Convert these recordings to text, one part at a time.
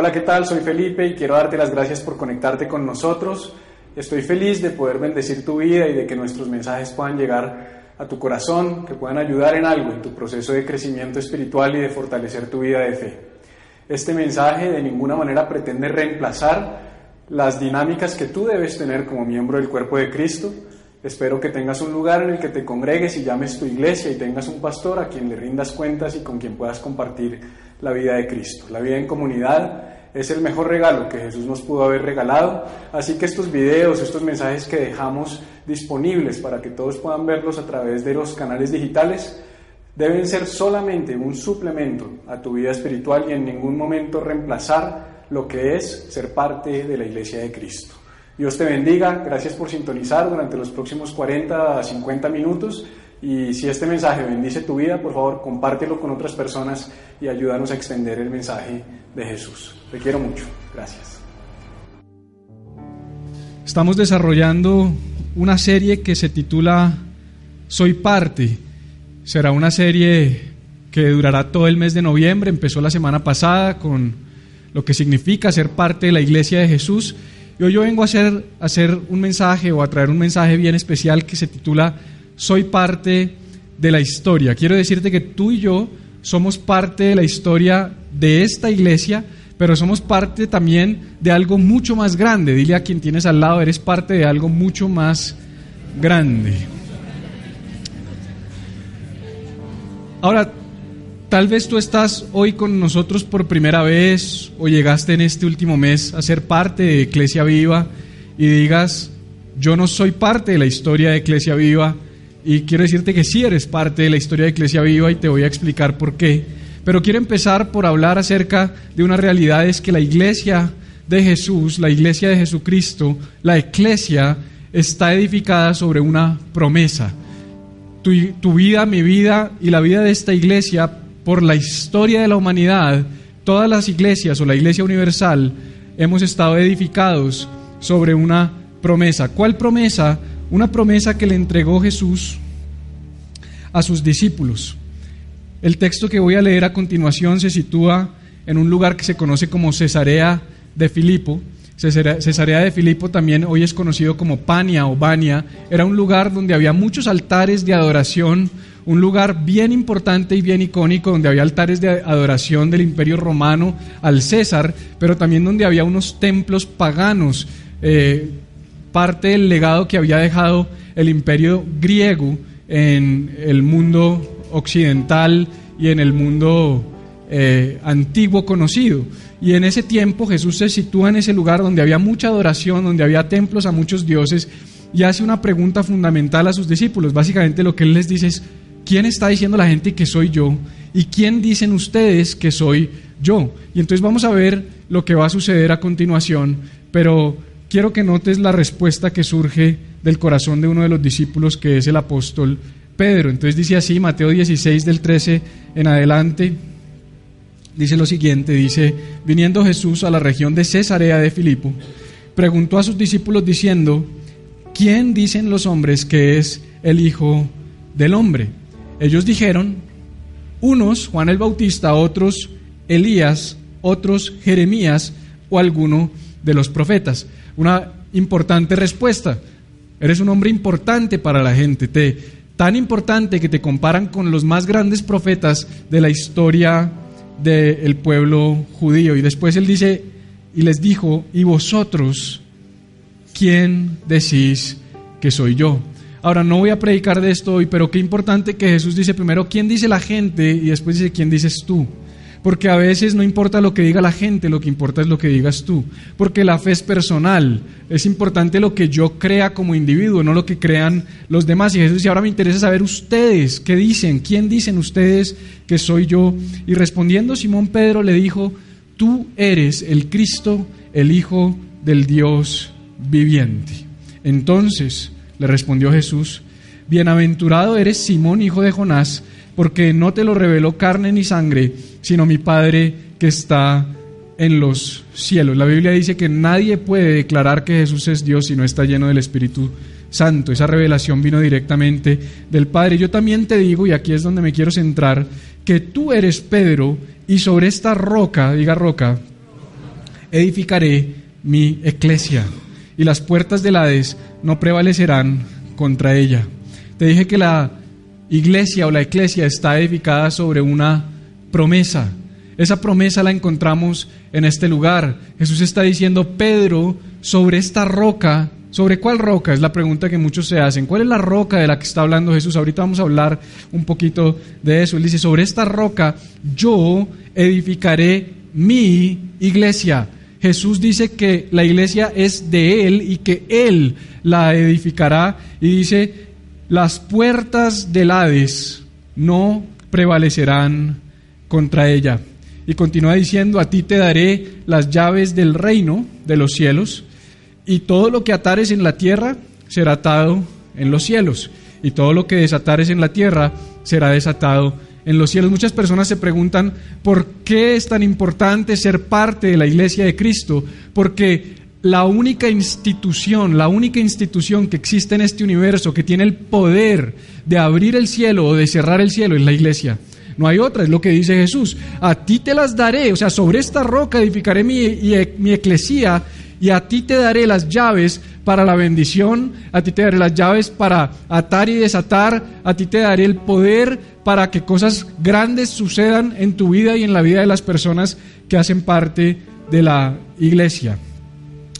Hola, ¿qué tal? Soy Felipe y quiero darte las gracias por conectarte con nosotros. Estoy feliz de poder bendecir tu vida y de que nuestros mensajes puedan llegar a tu corazón, que puedan ayudar en algo en tu proceso de crecimiento espiritual y de fortalecer tu vida de fe. Este mensaje de ninguna manera pretende reemplazar las dinámicas que tú debes tener como miembro del cuerpo de Cristo. Espero que tengas un lugar en el que te congregues y llames tu iglesia y tengas un pastor a quien le rindas cuentas y con quien puedas compartir la vida de Cristo. La vida en comunidad es el mejor regalo que Jesús nos pudo haber regalado. Así que estos videos, estos mensajes que dejamos disponibles para que todos puedan verlos a través de los canales digitales, deben ser solamente un suplemento a tu vida espiritual y en ningún momento reemplazar lo que es ser parte de la iglesia de Cristo. Dios te bendiga, gracias por sintonizar durante los próximos 40 a 50 minutos y si este mensaje bendice tu vida, por favor, compártelo con otras personas y ayúdanos a extender el mensaje de Jesús. Te quiero mucho. Gracias. Estamos desarrollando una serie que se titula Soy parte. Será una serie que durará todo el mes de noviembre. Empezó la semana pasada con lo que significa ser parte de la iglesia de Jesús. Y hoy yo vengo a hacer, a hacer un mensaje o a traer un mensaje bien especial que se titula soy parte de la historia. Quiero decirte que tú y yo somos parte de la historia de esta iglesia, pero somos parte también de algo mucho más grande. Dile a quien tienes al lado, eres parte de algo mucho más grande. Ahora, tal vez tú estás hoy con nosotros por primera vez o llegaste en este último mes a ser parte de Iglesia Viva y digas, yo no soy parte de la historia de Iglesia Viva, y quiero decirte que sí eres parte de la historia de Iglesia Viva y te voy a explicar por qué. Pero quiero empezar por hablar acerca de una realidad, es que la iglesia de Jesús, la iglesia de Jesucristo, la iglesia está edificada sobre una promesa. Tu, tu vida, mi vida y la vida de esta iglesia, por la historia de la humanidad, todas las iglesias o la iglesia universal, hemos estado edificados sobre una promesa. ¿Cuál promesa? Una promesa que le entregó Jesús a sus discípulos. El texto que voy a leer a continuación se sitúa en un lugar que se conoce como Cesarea de Filipo. Cesarea de Filipo también hoy es conocido como Pania o Bania. Era un lugar donde había muchos altares de adoración, un lugar bien importante y bien icónico donde había altares de adoración del imperio romano al César, pero también donde había unos templos paganos. Eh, parte del legado que había dejado el imperio griego en el mundo occidental y en el mundo eh, antiguo conocido. Y en ese tiempo Jesús se sitúa en ese lugar donde había mucha adoración, donde había templos a muchos dioses, y hace una pregunta fundamental a sus discípulos. Básicamente lo que él les dice es, ¿quién está diciendo la gente que soy yo? ¿Y quién dicen ustedes que soy yo? Y entonces vamos a ver lo que va a suceder a continuación, pero quiero que notes la respuesta que surge del corazón de uno de los discípulos, que es el apóstol Pedro. Entonces dice así, Mateo 16 del 13 en adelante, dice lo siguiente, dice, viniendo Jesús a la región de Cesarea de Filipo, preguntó a sus discípulos diciendo, ¿quién dicen los hombres que es el Hijo del Hombre? Ellos dijeron, unos Juan el Bautista, otros Elías, otros Jeremías o alguno de los profetas una importante respuesta. Eres un hombre importante para la gente, te, tan importante que te comparan con los más grandes profetas de la historia del pueblo judío. Y después él dice, y les dijo, ¿y vosotros quién decís que soy yo? Ahora, no voy a predicar de esto hoy, pero qué importante que Jesús dice primero, ¿quién dice la gente? Y después dice, ¿quién dices tú? Porque a veces no importa lo que diga la gente, lo que importa es lo que digas tú. Porque la fe es personal. Es importante lo que yo crea como individuo, no lo que crean los demás. Y Jesús dice, ahora me interesa saber ustedes, ¿qué dicen? ¿Quién dicen ustedes que soy yo? Y respondiendo Simón Pedro le dijo, tú eres el Cristo, el Hijo del Dios viviente. Entonces le respondió Jesús, Bienaventurado eres Simón, hijo de Jonás, porque no te lo reveló carne ni sangre, sino mi Padre que está en los cielos. La Biblia dice que nadie puede declarar que Jesús es Dios si no está lleno del Espíritu Santo. Esa revelación vino directamente del Padre. Yo también te digo, y aquí es donde me quiero centrar, que tú eres Pedro y sobre esta roca, diga roca, edificaré mi eclesia y las puertas del Hades no prevalecerán contra ella. Te dije que la iglesia o la eclesia está edificada sobre una promesa. Esa promesa la encontramos en este lugar. Jesús está diciendo, Pedro, sobre esta roca, ¿sobre cuál roca? Es la pregunta que muchos se hacen. ¿Cuál es la roca de la que está hablando Jesús? Ahorita vamos a hablar un poquito de eso. Él dice, sobre esta roca yo edificaré mi iglesia. Jesús dice que la iglesia es de Él y que Él la edificará. Y dice, las puertas del Hades no prevalecerán contra ella. Y continúa diciendo, a ti te daré las llaves del reino de los cielos, y todo lo que atares en la tierra será atado en los cielos, y todo lo que desatares en la tierra será desatado en los cielos. Muchas personas se preguntan por qué es tan importante ser parte de la iglesia de Cristo, porque la única institución, la única institución que existe en este universo que tiene el poder de abrir el cielo o de cerrar el cielo es la iglesia. No hay otra, es lo que dice Jesús. A ti te las daré, o sea, sobre esta roca edificaré mi, mi eclesía y a ti te daré las llaves para la bendición, a ti te daré las llaves para atar y desatar, a ti te daré el poder para que cosas grandes sucedan en tu vida y en la vida de las personas que hacen parte de la iglesia.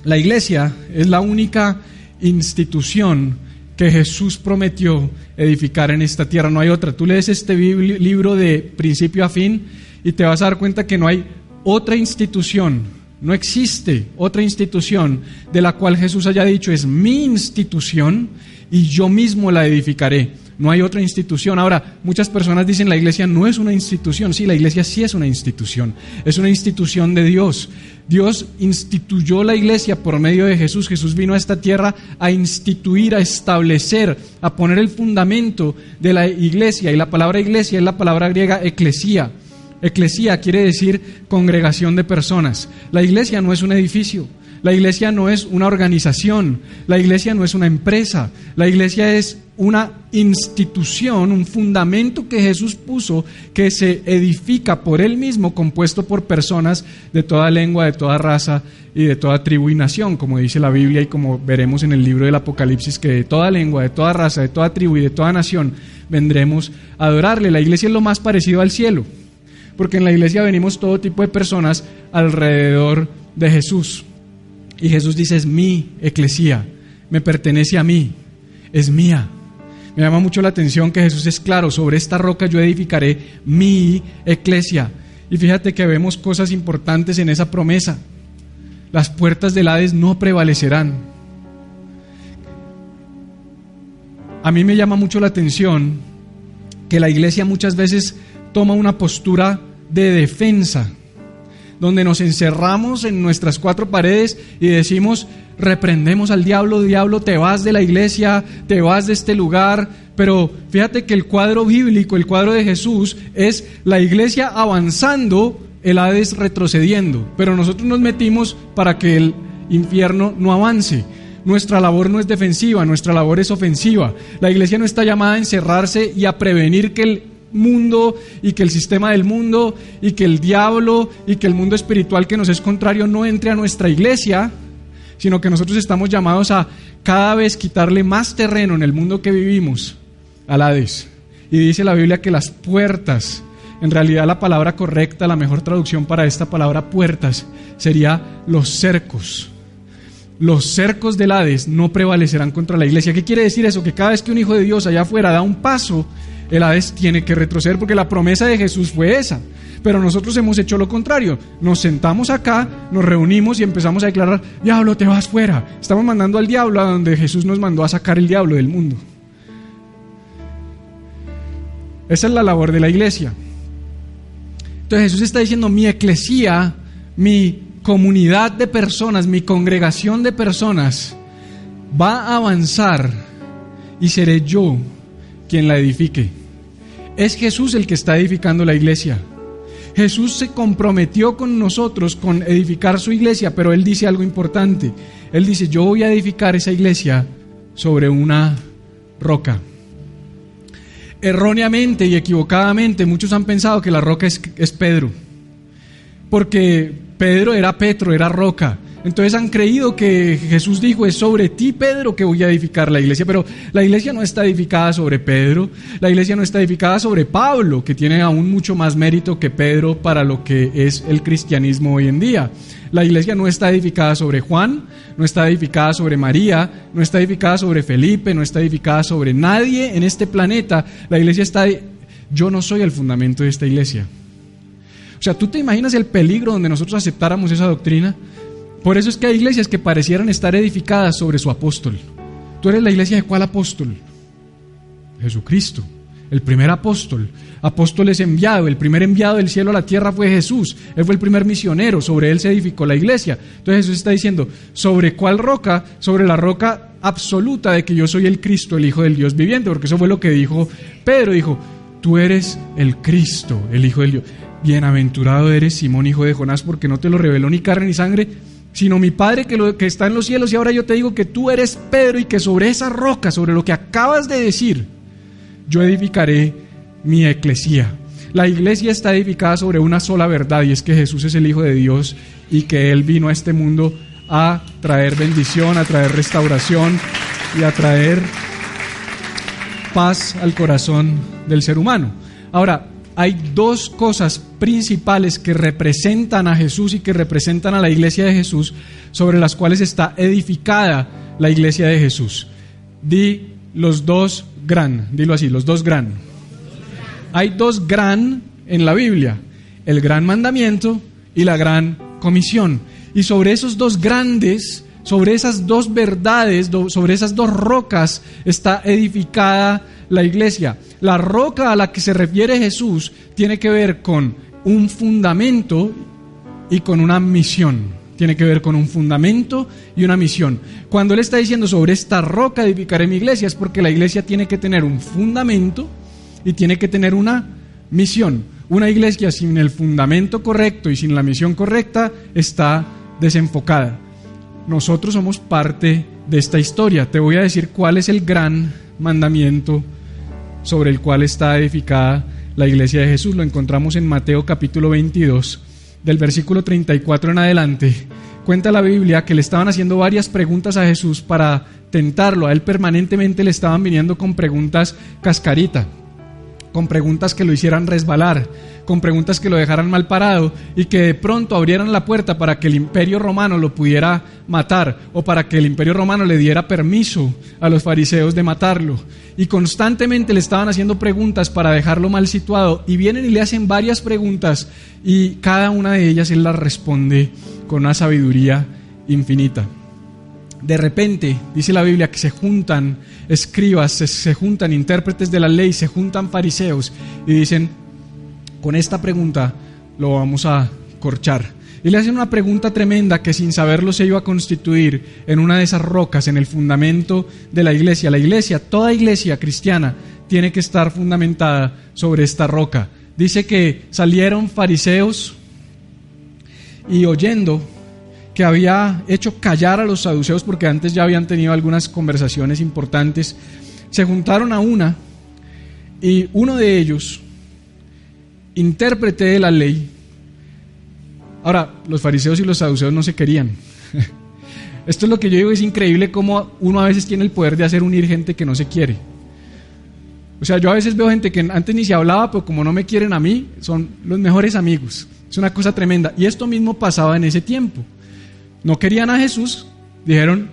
La iglesia es la única institución que Jesús prometió edificar en esta tierra. No hay otra. Tú lees este libro de principio a fin y te vas a dar cuenta que no hay otra institución, no existe otra institución de la cual Jesús haya dicho es mi institución y yo mismo la edificaré. No hay otra institución. Ahora, muchas personas dicen la iglesia no es una institución. Sí, la iglesia sí es una institución. Es una institución de Dios. Dios instituyó la iglesia por medio de Jesús. Jesús vino a esta tierra a instituir, a establecer, a poner el fundamento de la iglesia. Y la palabra iglesia es la palabra griega eclesía. Eclesía quiere decir congregación de personas. La iglesia no es un edificio. La iglesia no es una organización, la iglesia no es una empresa, la iglesia es una institución, un fundamento que Jesús puso que se edifica por él mismo, compuesto por personas de toda lengua, de toda raza y de toda tribu y nación, como dice la Biblia y como veremos en el libro del Apocalipsis, que de toda lengua, de toda raza, de toda tribu y de toda nación vendremos a adorarle. La iglesia es lo más parecido al cielo, porque en la iglesia venimos todo tipo de personas alrededor de Jesús. Y Jesús dice, es mi eclesía, me pertenece a mí, es mía. Me llama mucho la atención que Jesús es claro, sobre esta roca yo edificaré mi eclesia. Y fíjate que vemos cosas importantes en esa promesa. Las puertas del Hades no prevalecerán. A mí me llama mucho la atención que la iglesia muchas veces toma una postura de defensa donde nos encerramos en nuestras cuatro paredes y decimos, reprendemos al diablo, diablo, te vas de la iglesia, te vas de este lugar, pero fíjate que el cuadro bíblico, el cuadro de Jesús, es la iglesia avanzando, el Hades retrocediendo, pero nosotros nos metimos para que el infierno no avance. Nuestra labor no es defensiva, nuestra labor es ofensiva. La iglesia no está llamada a encerrarse y a prevenir que el mundo y que el sistema del mundo y que el diablo y que el mundo espiritual que nos es contrario no entre a nuestra iglesia, sino que nosotros estamos llamados a cada vez quitarle más terreno en el mundo que vivimos al Hades. Y dice la Biblia que las puertas, en realidad la palabra correcta, la mejor traducción para esta palabra puertas, sería los cercos. Los cercos del Hades no prevalecerán contra la iglesia. ¿Qué quiere decir eso? Que cada vez que un hijo de Dios allá afuera da un paso, el Hades tiene que retroceder porque la promesa de Jesús fue esa. Pero nosotros hemos hecho lo contrario. Nos sentamos acá, nos reunimos y empezamos a declarar, diablo, te vas fuera. Estamos mandando al diablo a donde Jesús nos mandó a sacar el diablo del mundo. Esa es la labor de la iglesia. Entonces Jesús está diciendo, mi eclesía mi comunidad de personas, mi congregación de personas va a avanzar y seré yo quien la edifique. Es Jesús el que está edificando la iglesia. Jesús se comprometió con nosotros con edificar su iglesia, pero Él dice algo importante. Él dice, yo voy a edificar esa iglesia sobre una roca. Erróneamente y equivocadamente muchos han pensado que la roca es, Pedro, porque Pedro era Petro, era roca. Entonces han creído que Jesús dijo, es sobre ti, Pedro, que voy a edificar la iglesia. Pero la iglesia no está edificada sobre Pedro, la iglesia no está edificada sobre Pablo, que tiene aún mucho más mérito que Pedro para lo que es el cristianismo hoy en día. La iglesia no está edificada sobre Juan, no está edificada sobre María, no está edificada sobre Felipe, no está edificada sobre nadie en este planeta. La iglesia está... Yo no soy el fundamento de esta iglesia. O sea, ¿tú te imaginas el peligro donde nosotros aceptáramos esa doctrina? Por eso es que hay iglesias que parecieran estar edificadas sobre su apóstol. ¿Tú eres la iglesia de cuál apóstol? Jesucristo, el primer apóstol. Apóstol es enviado, el primer enviado del cielo a la tierra fue Jesús. Él fue el primer misionero, sobre él se edificó la iglesia. Entonces Jesús está diciendo, ¿sobre cuál roca? Sobre la roca absoluta de que yo soy el Cristo, el Hijo del Dios viviente, porque eso fue lo que dijo Pedro, dijo, tú eres el Cristo, el Hijo del Dios. Bienaventurado eres Simón, hijo de Jonás, porque no te lo reveló ni carne ni sangre, sino mi Padre que, está en los cielos. Y ahora yo te digo que tú eres Pedro y que sobre esa roca, sobre lo que acabas de decir, yo edificaré mi eclesía. La iglesia está edificada sobre una sola verdad y es que Jesús es el Hijo de Dios y que Él vino a este mundo a traer bendición, a traer restauración y a traer paz al corazón del ser humano. Ahora, hay dos cosas principales que representan a Jesús y que representan a la iglesia de Jesús, sobre las cuales está edificada la iglesia de Jesús. Di los dos gran, dilo así, los dos gran. Hay dos gran en la Biblia, el gran mandamiento y la gran comisión. Y sobre esos dos grandes, sobre esas dos verdades, sobre esas dos rocas está edificada la iglesia. La roca a la que se refiere Jesús tiene que ver con un fundamento y con una misión. Tiene que ver con un fundamento y una misión. Cuando Él está diciendo sobre esta roca edificaré mi iglesia es porque la iglesia tiene que tener un fundamento y tiene que tener una misión. Una iglesia sin el fundamento correcto y sin la misión correcta está desenfocada. Nosotros somos parte de esta historia. Te voy a decir cuál es el gran mandamiento sobre el cual está edificada la iglesia de Jesús. Lo encontramos en Mateo capítulo 22, del versículo 34 en adelante. Cuenta la Biblia que le estaban haciendo varias preguntas a Jesús para tentarlo. A él permanentemente le estaban viniendo con preguntas cascarita, con preguntas que lo hicieran resbalar con preguntas que lo dejaran mal parado y que de pronto abrieran la puerta para que el imperio romano lo pudiera matar o para que el imperio romano le diera permiso a los fariseos de matarlo. Y constantemente le estaban haciendo preguntas para dejarlo mal situado y vienen y le hacen varias preguntas y cada una de ellas él las responde con una sabiduría infinita. De repente, dice la Biblia, que se juntan escribas, se, juntan intérpretes de la ley, se juntan fariseos y dicen, con esta pregunta lo vamos a corchar. Y le hacen una pregunta tremenda que sin saberlo se iba a constituir en una de esas rocas, en el fundamento de la iglesia. La iglesia, toda iglesia cristiana, tiene que estar fundamentada sobre esta roca. Dice que salieron fariseos y oyendo que había hecho callar a los saduceos porque antes ya habían tenido algunas conversaciones importantes, se juntaron a una y uno de ellos intérprete de la ley. Ahora, los fariseos y los saduceos no se querían. Esto es lo que yo digo, es increíble cómo uno a veces tiene el poder de hacer unir gente que no se quiere. O sea, yo a veces veo gente que antes ni se hablaba, pero como no me quieren a mí, son los mejores amigos. Es una cosa tremenda. Y esto mismo pasaba en ese tiempo. No querían a Jesús, dijeron,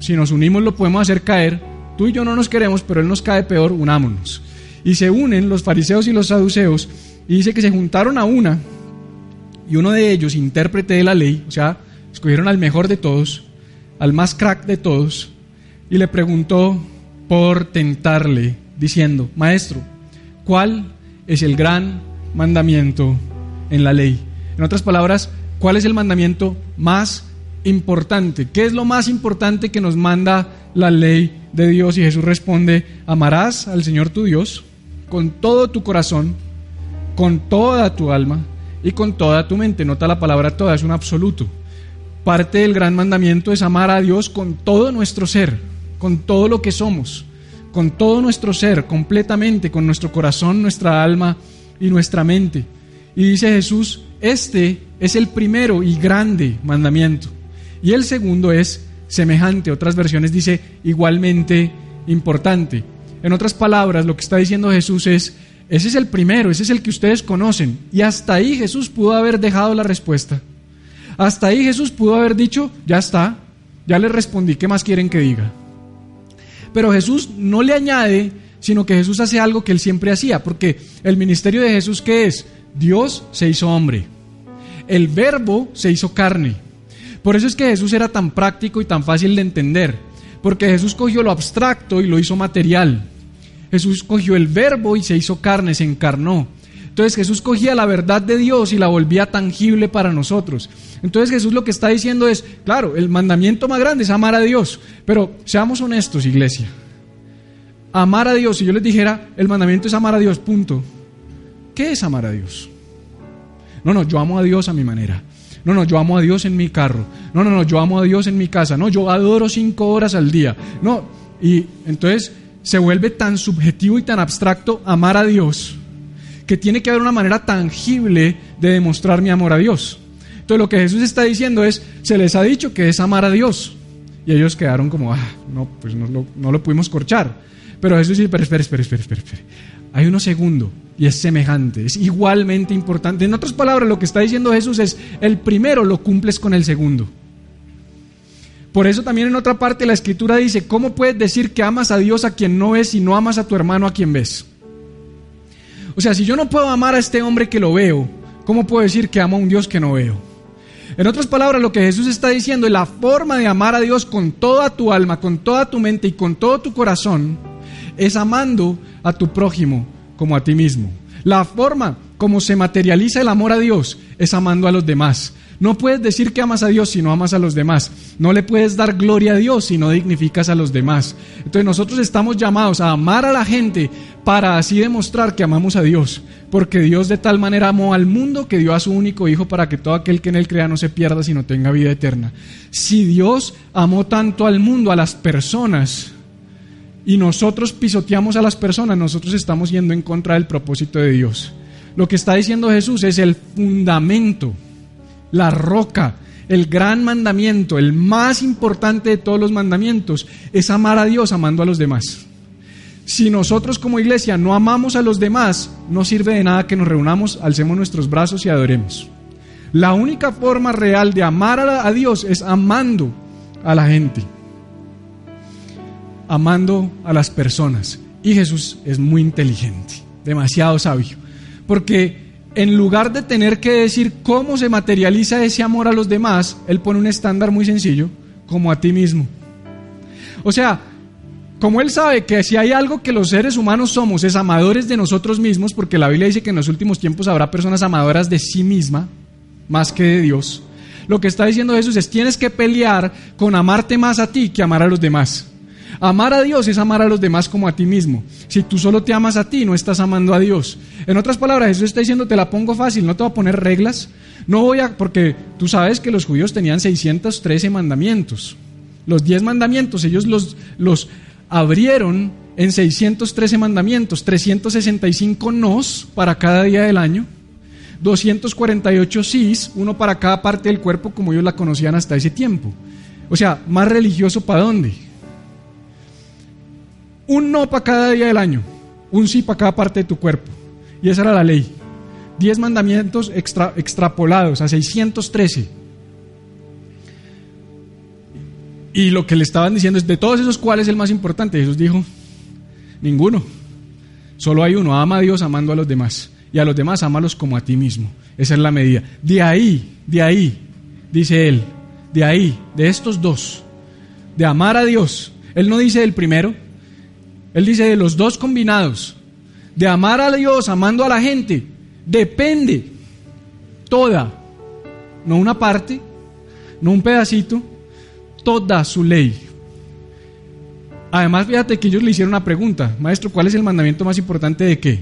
si nos unimos lo podemos hacer caer. Tú y yo no nos queremos, pero Él nos cae peor, unámonos. Y se unen los fariseos y los saduceos y dice que se juntaron a una y uno de ellos, intérprete de la ley, o sea, escogieron al mejor de todos, al más crack de todos, y le preguntó por tentarle, diciendo, Maestro, ¿cuál es el gran mandamiento en la ley? En otras palabras, ¿Cuál es el mandamiento más importante? ¿Qué es lo más importante que nos manda la ley de Dios? Y Jesús responde, amarás al Señor tu Dios con todo tu corazón, con toda tu alma y con toda tu mente. Nota la palabra toda, es un absoluto. Parte del gran mandamiento es amar a Dios con todo nuestro ser, con todo lo que somos, con todo nuestro ser, completamente, con nuestro corazón, nuestra alma y nuestra mente. Y dice Jesús, este es el primero y grande mandamiento. Y el segundo es semejante. Otras versiones dice igualmente importante. En otras palabras, lo que está diciendo Jesús es, ese es el primero, ese es el que ustedes conocen. Y hasta ahí Jesús pudo haber dejado la respuesta. Hasta ahí Jesús pudo haber dicho, ya está, ya les respondí, ¿qué más quieren que diga? Pero Jesús no le añade, sino que Jesús hace algo que él siempre hacía, porque el ministerio de Jesús, ¿qué es? Dios se hizo hombre, el verbo se hizo carne. Por eso es que Jesús era tan práctico y tan fácil de entender, porque Jesús cogió lo abstracto y lo hizo material. Jesús cogió el verbo y se hizo carne, se encarnó. Entonces Jesús cogía la verdad de Dios y la volvía tangible para nosotros. Entonces Jesús lo que está diciendo es, claro, el mandamiento más grande es amar a Dios, pero seamos honestos, iglesia. Amar a Dios, si yo les dijera, el mandamiento es amar a Dios, punto. ¿Qué es amar a Dios? No, no, yo amo a Dios a mi manera. No, no, yo amo a Dios en mi carro. No, no, no, yo amo a Dios en mi casa. No, yo adoro cinco horas al día. No, y entonces se vuelve tan subjetivo y tan abstracto amar a Dios que tiene que haber una manera tangible de demostrar mi amor a Dios. Entonces lo que Jesús está diciendo es, se les ha dicho que es amar a Dios. Y ellos quedaron como, ah, no, pues no lo, no lo pudimos corchar. Pero Jesús dice, espera, espera, espera, espera, espera. Hay uno segundo y es semejante, es igualmente importante. En otras palabras, lo que está diciendo Jesús es, el primero lo cumples con el segundo. Por eso también en otra parte la escritura dice, ¿cómo puedes decir que amas a Dios a quien no ves y no amas a tu hermano a quien ves? O sea, si yo no puedo amar a este hombre que lo veo, ¿cómo puedo decir que amo a un Dios que no veo? En otras palabras, lo que Jesús está diciendo es la forma de amar a Dios con toda tu alma, con toda tu mente y con todo tu corazón, es amando a tu prójimo como a ti mismo. La forma como se materializa el amor a Dios es amando a los demás. No puedes decir que amas a Dios si no amas a los demás. No le puedes dar gloria a Dios si no dignificas a los demás. Entonces nosotros estamos llamados a amar a la gente para así demostrar que amamos a Dios. Porque Dios de tal manera amó al mundo que dio a su único Hijo para que todo aquel que en él crea no se pierda, sino tenga vida eterna. Si Dios amó tanto al mundo, a las personas, y nosotros pisoteamos a las personas, nosotros estamos yendo en contra del propósito de Dios. Lo que está diciendo Jesús es el fundamento la roca, el gran mandamiento, el más importante de todos los mandamientos, es amar a Dios amando a los demás. Si nosotros como iglesia no amamos a los demás, no sirve de nada que nos reunamos, alcemos nuestros brazos y adoremos. La única forma real de amar a, Dios es amando a la gente, amando a las personas. Y Jesús es muy inteligente, demasiado sabio, porque en lugar de tener que decir cómo se materializa ese amor a los demás, Él pone un estándar muy sencillo, como a ti mismo. O sea, como Él sabe que si hay algo que los seres humanos somos es amadores de nosotros mismos, porque la Biblia dice que en los últimos tiempos habrá personas amadoras de sí misma, más que de Dios, lo que está diciendo Jesús es tienes que pelear con amarte más a ti que amar a los demás. Amar a Dios es amar a los demás como a ti mismo. Si tú solo te amas a ti, no estás amando a Dios. En otras palabras, Jesús está diciendo, te la pongo fácil, no te voy a poner reglas. No voy a, porque tú sabes que los judíos tenían 613 mandamientos. Los 10 mandamientos, ellos los, los abrieron en 613 mandamientos, 365 nos para cada día del año, 248 sís, uno para cada parte del cuerpo como ellos la conocían hasta ese tiempo. O sea, más religioso para dónde? Un no para cada día del año, un sí para cada parte de tu cuerpo. Y esa era la ley. Diez mandamientos extrapolados a 613. Y lo que le estaban diciendo es, de todos esos, ¿cuál es el más importante? Jesús dijo, ninguno. Solo hay uno, ama a Dios amando a los demás. Y a los demás, amalos como a ti mismo. Esa es la medida. De ahí, de ahí, dice él, de ahí, de estos dos, de amar a Dios. Él no dice el primero, él dice de los dos combinados, de amar a Dios amando a la gente, depende toda no una parte, no un pedacito, toda su ley. Además, fíjate que ellos le hicieron una pregunta, maestro, ¿cuál es el mandamiento más importante de qué?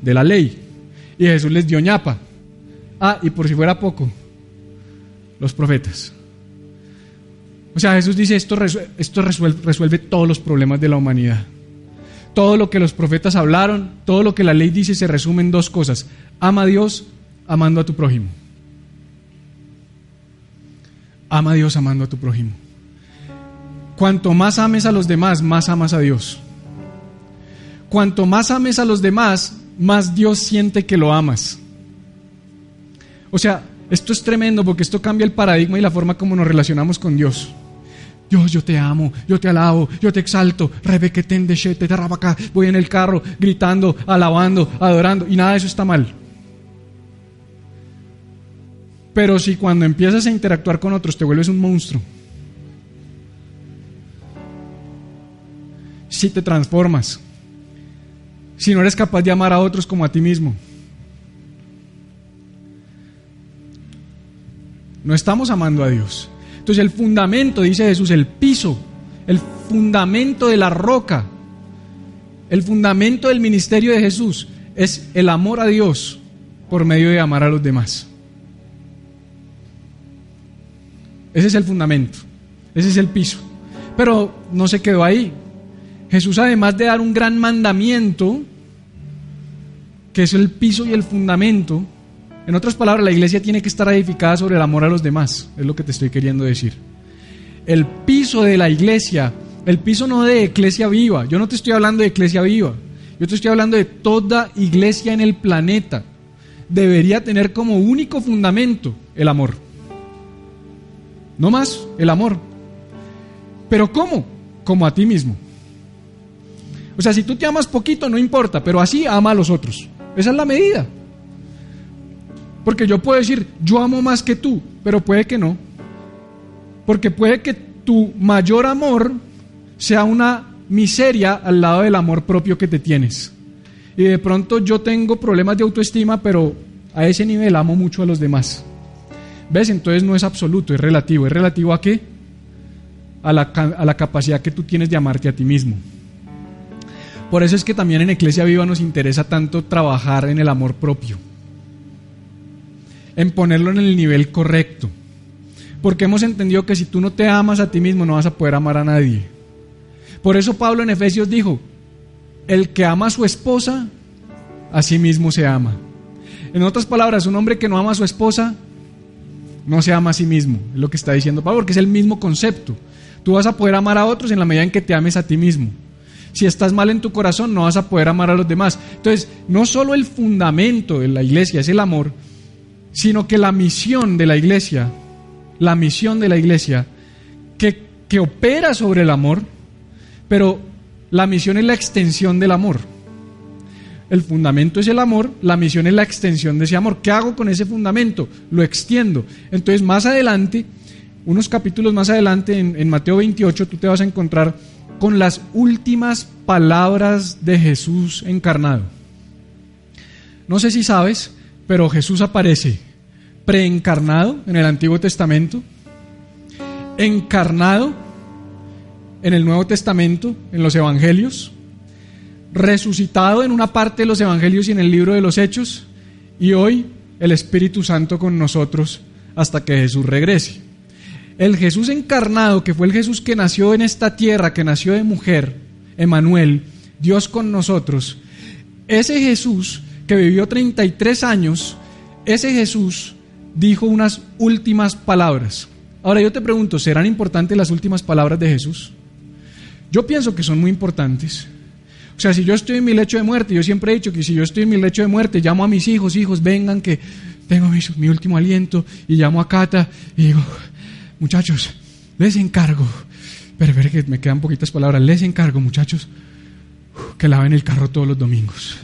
De la ley. Y Jesús les dio ñapa. Ah, y por si fuera poco, los profetas. O sea, Jesús dice, esto, resuelve todos los problemas de la humanidad. Todo lo que los profetas hablaron, todo lo que la ley dice se resume en dos cosas. Ama a Dios amando a tu prójimo. Ama a Dios amando a tu prójimo. Cuanto más ames a los demás, más amas a Dios. Cuanto más ames a los demás, más Dios siente que lo amas. O sea, esto es tremendo porque esto cambia el paradigma y la forma como nos relacionamos con Dios. Dios, yo te amo, yo te alabo, yo te exalto, rebequeten de te acá, voy en el carro gritando, alabando, adorando, y nada de eso está mal. Pero si cuando empiezas a interactuar con otros te vuelves un monstruo, si te transformas, si no eres capaz de amar a otros como a ti mismo, no estamos amando a Dios. Entonces el fundamento, dice Jesús, el piso, el fundamento de la roca, el fundamento del ministerio de Jesús es el amor a Dios por medio de amar a los demás. Ese es el fundamento, ese es el piso. Pero no se quedó ahí. Jesús además de dar un gran mandamiento, que es el piso y el fundamento, en otras palabras, la iglesia tiene que estar edificada sobre el amor a los demás, es lo que te estoy queriendo decir. El piso de la iglesia, el piso no de iglesia viva, yo no te estoy hablando de iglesia viva, yo te estoy hablando de toda iglesia en el planeta. Debería tener como único fundamento el amor. No más, el amor. Pero ¿cómo? Como a ti mismo. O sea, si tú te amas poquito, no importa, pero así ama a los otros. Esa es la medida. Porque yo puedo decir, yo amo más que tú, pero puede que no. Porque puede que tu mayor amor sea una miseria al lado del amor propio que te tienes. Y de pronto yo tengo problemas de autoestima, pero a ese nivel amo mucho a los demás. ¿Ves? Entonces no es absoluto, es relativo. ¿Es relativo a qué? A la, a la capacidad que tú tienes de amarte a ti mismo. Por eso es que también en Iglesia Viva nos interesa tanto trabajar en el amor propio en ponerlo en el nivel correcto. Porque hemos entendido que si tú no te amas a ti mismo no vas a poder amar a nadie. Por eso Pablo en Efesios dijo, el que ama a su esposa, a sí mismo se ama. En otras palabras, un hombre que no ama a su esposa, no se ama a sí mismo. Es lo que está diciendo Pablo, porque es el mismo concepto. Tú vas a poder amar a otros en la medida en que te ames a ti mismo. Si estás mal en tu corazón, no vas a poder amar a los demás. Entonces, no solo el fundamento de la iglesia es el amor, sino que la misión de la iglesia, la misión de la iglesia, que, que opera sobre el amor, pero la misión es la extensión del amor. El fundamento es el amor, la misión es la extensión de ese amor. ¿Qué hago con ese fundamento? Lo extiendo. Entonces, más adelante, unos capítulos más adelante, en, en, Mateo 28, tú te vas a encontrar con las últimas palabras de Jesús encarnado. No sé si sabes, pero Jesús aparece preencarnado en el Antiguo Testamento, encarnado en el Nuevo Testamento, en los Evangelios, resucitado en una parte de los Evangelios y en el libro de los Hechos, y hoy el Espíritu Santo con nosotros hasta que Jesús regrese. El Jesús encarnado, que fue el Jesús que nació en esta tierra, que nació de mujer, Emanuel, Dios con nosotros, ese Jesús que vivió 33 años, ese Jesús dijo unas últimas palabras. Ahora yo te pregunto, ¿serán importantes las últimas palabras de Jesús? Yo pienso que son muy importantes. O sea, si yo estoy en mi lecho de muerte, yo siempre he dicho que si yo estoy en mi lecho de muerte, llamo a mis hijos, hijos, vengan que tengo mi, último aliento, y llamo a Cata y digo, muchachos, les encargo, pero, ver que me quedan poquitas palabras, les encargo, muchachos, que laven el carro todos los domingos.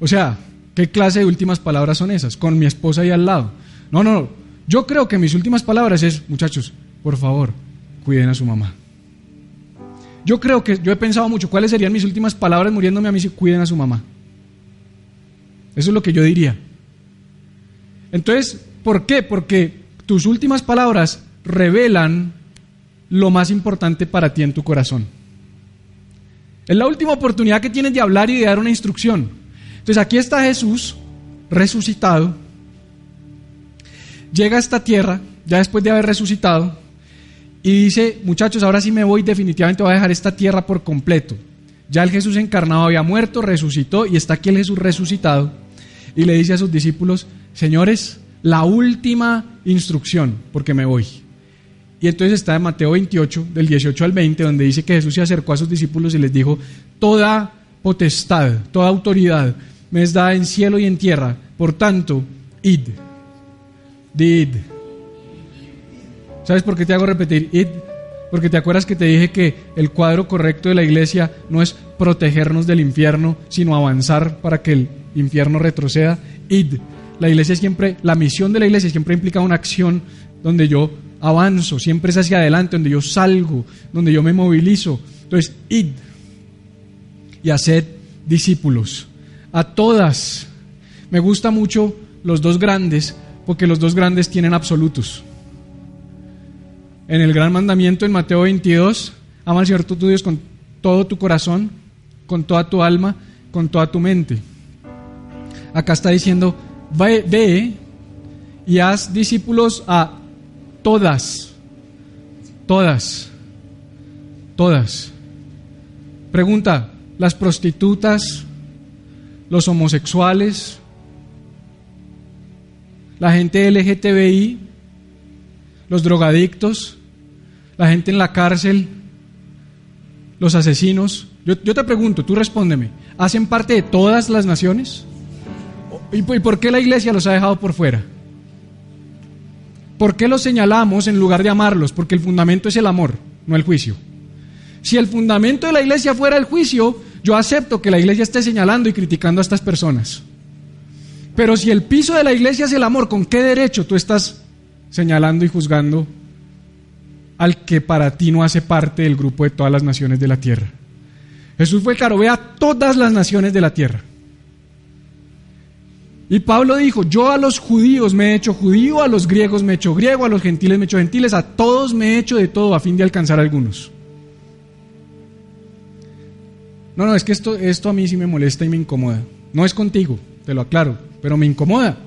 O sea, ¿qué clase de últimas palabras son esas? Con mi esposa ahí al lado. No, no, yo creo que mis últimas palabras es, muchachos, por favor, cuiden a su mamá. Yo creo que, yo he pensado mucho, ¿cuáles serían mis últimas palabras muriéndome a mí si cuiden a su mamá? Eso es lo que yo diría. Entonces, ¿por qué? Porque tus últimas palabras revelan lo más importante para ti en tu corazón. Es la última oportunidad que tienes de hablar y de dar una instrucción. Entonces aquí está Jesús resucitado. Llega a esta tierra, ya después de haber resucitado, y dice, muchachos, ahora sí me voy, definitivamente voy a dejar esta tierra por completo. Ya el Jesús encarnado había muerto, resucitó, y está aquí el Jesús resucitado. Y le dice a sus discípulos, señores, la última instrucción, porque me voy. Y entonces está en Mateo 28, del 18 al 20, donde dice que Jesús se acercó a sus discípulos y les dijo, toda potestad, toda autoridad me es dada en cielo y en tierra, por tanto, id, id. ¿Sabes por qué te hago repetir id? Porque te acuerdas que te dije que el cuadro correcto de la iglesia no es protegernos del infierno, sino avanzar para que el infierno retroceda. Id. La iglesia siempre, la misión de la iglesia siempre implica una acción donde yo avanzo, siempre es hacia adelante, donde yo salgo, donde yo me movilizo. Entonces, id y haced discípulos. A todas. Me gusta mucho los dos grandes, porque los dos grandes tienen absolutos. En el gran mandamiento en Mateo 22, ama al Señor tu Dios con todo tu corazón, con toda tu alma, con toda tu mente. Acá está diciendo, ve, ve y haz discípulos a Todas. Todas. Todas. Pregunta, las prostitutas, los homosexuales, la gente LGTBI, los drogadictos, la gente en la cárcel, los asesinos. Yo, te pregunto, tú respóndeme, ¿hacen parte de todas las naciones? ¿Y por qué la iglesia los ha dejado por fuera? ¿Por qué los señalamos en lugar de amarlos? Porque el fundamento es el amor, no el juicio. Si el fundamento de la iglesia fuera el juicio, yo acepto que la iglesia esté señalando y criticando a estas personas. Pero si el piso de la iglesia es el amor, ¿con qué derecho tú estás señalando y juzgando al que para ti no hace parte del grupo de todas las naciones de la tierra? Jesús fue claro, ve a todas las naciones de la tierra. Y Pablo dijo, yo a los judíos me he hecho judío, a los griegos me he hecho griego, a los gentiles me he hecho gentiles, a todos me he hecho de todo a fin de alcanzar a algunos. No, no, es que esto, esto a mí sí me molesta y me incomoda. No es contigo, te lo aclaro, pero me incomoda.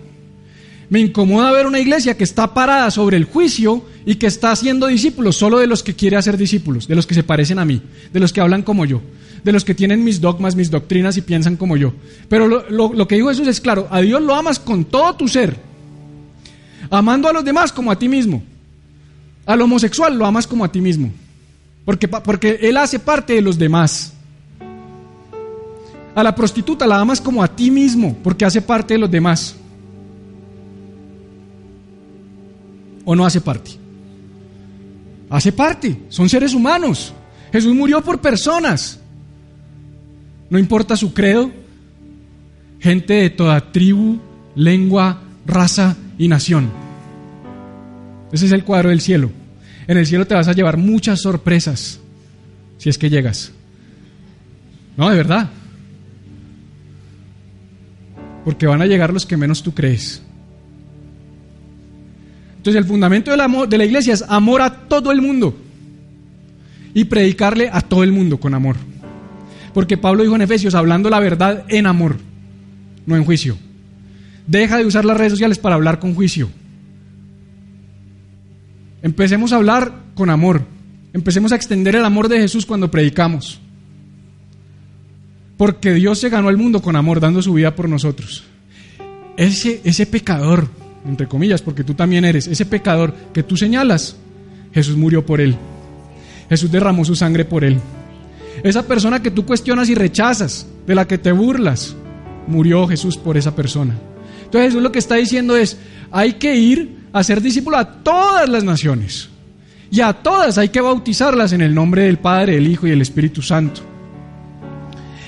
Me incomoda ver una iglesia que está parada sobre el juicio y que está haciendo discípulos solo de los que quiere hacer discípulos, de los que se parecen a mí, de los que hablan como yo de los que tienen mis dogmas, mis doctrinas y piensan como yo. Pero lo, que dijo Jesús es claro, a Dios lo amas con todo tu ser, amando a los demás como a ti mismo. Al homosexual lo amas como a ti mismo, porque, porque él hace parte de los demás. A la prostituta la amas como a ti mismo, porque hace parte de los demás. ¿O no hace parte? Hace parte, son seres humanos. Jesús murió por personas. No importa su credo, gente de toda tribu, lengua, raza y nación. Ese es el cuadro del cielo. En el cielo te vas a llevar muchas sorpresas si es que llegas. No, de verdad. Porque van a llegar los que menos tú crees. Entonces el fundamento de la iglesia es amor a todo el mundo y predicarle a todo el mundo con amor. Porque Pablo dijo en Efesios, hablando la verdad en amor, no en juicio. Deja de usar las redes sociales para hablar con juicio. Empecemos a hablar con amor. Empecemos a extender el amor de Jesús cuando predicamos. Porque Dios se ganó al mundo con amor, dando su vida por nosotros. Ese, ese pecador, entre comillas, porque tú también eres, ese pecador que tú señalas, Jesús murió por él. Jesús derramó su sangre por él. Esa persona que tú cuestionas y rechazas, de la que te burlas, murió Jesús por esa persona. Entonces Jesús lo que está diciendo es, hay que ir a ser discípulo a todas las naciones. Y a todas hay que bautizarlas en el nombre del Padre, el Hijo y el Espíritu Santo.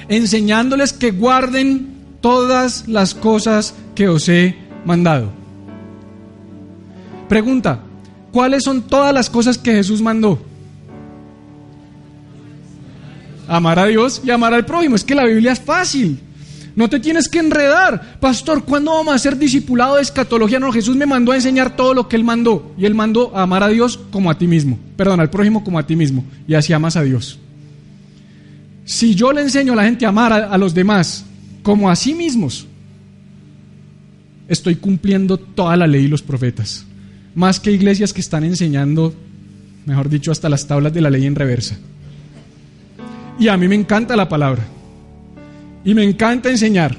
Enseñándoles que guarden todas las cosas que os he mandado. Pregunta, ¿cuáles son todas las cosas que Jesús mandó? amar a Dios y amar al prójimo. Es que la Biblia es fácil. No te tienes que enredar. Pastor, ¿cuándo vamos a ser discipulado de escatología? No, Jesús me mandó a enseñar todo lo que Él mandó. Y Él mandó a amar a Dios como a ti mismo. Perdón, al prójimo como a ti mismo. Y así amas a Dios. Si yo le enseño a la gente a amar a, a los demás como a sí mismos, estoy cumpliendo toda la ley y los profetas. Más que iglesias que están enseñando, mejor dicho, hasta las tablas de la ley en reversa. Y a mí me encanta la palabra. Y me encanta enseñar.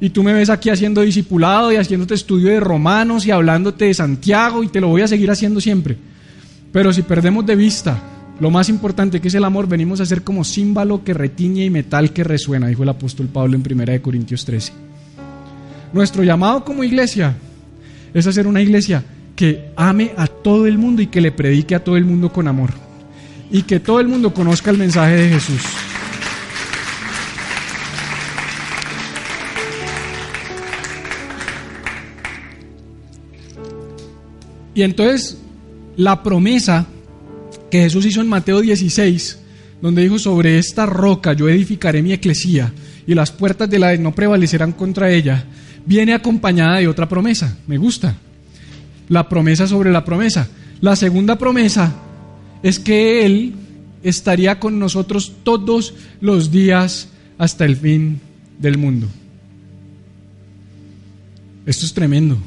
Y tú me ves aquí haciendo discipulado y haciéndote estudio de Romanos y hablándote de Santiago y te lo voy a seguir haciendo siempre. Pero si perdemos de vista lo más importante que es el amor, venimos a ser como címbalo que retiñe y metal que resuena, dijo el apóstol Pablo en 1 Corintios 13. Nuestro llamado como iglesia es hacer una iglesia que ame a todo el mundo y que le predique a todo el mundo con amor. Y que todo el mundo conozca el mensaje de Jesús. Y entonces la promesa que Jesús hizo en Mateo 16, donde dijo, sobre esta roca yo edificaré mi eclesía y las puertas de la no prevalecerán contra ella, viene acompañada de otra promesa. Me gusta. La promesa sobre la promesa. La segunda promesa es que Él estaría con nosotros todos los días hasta el fin del mundo. Esto es tremendo.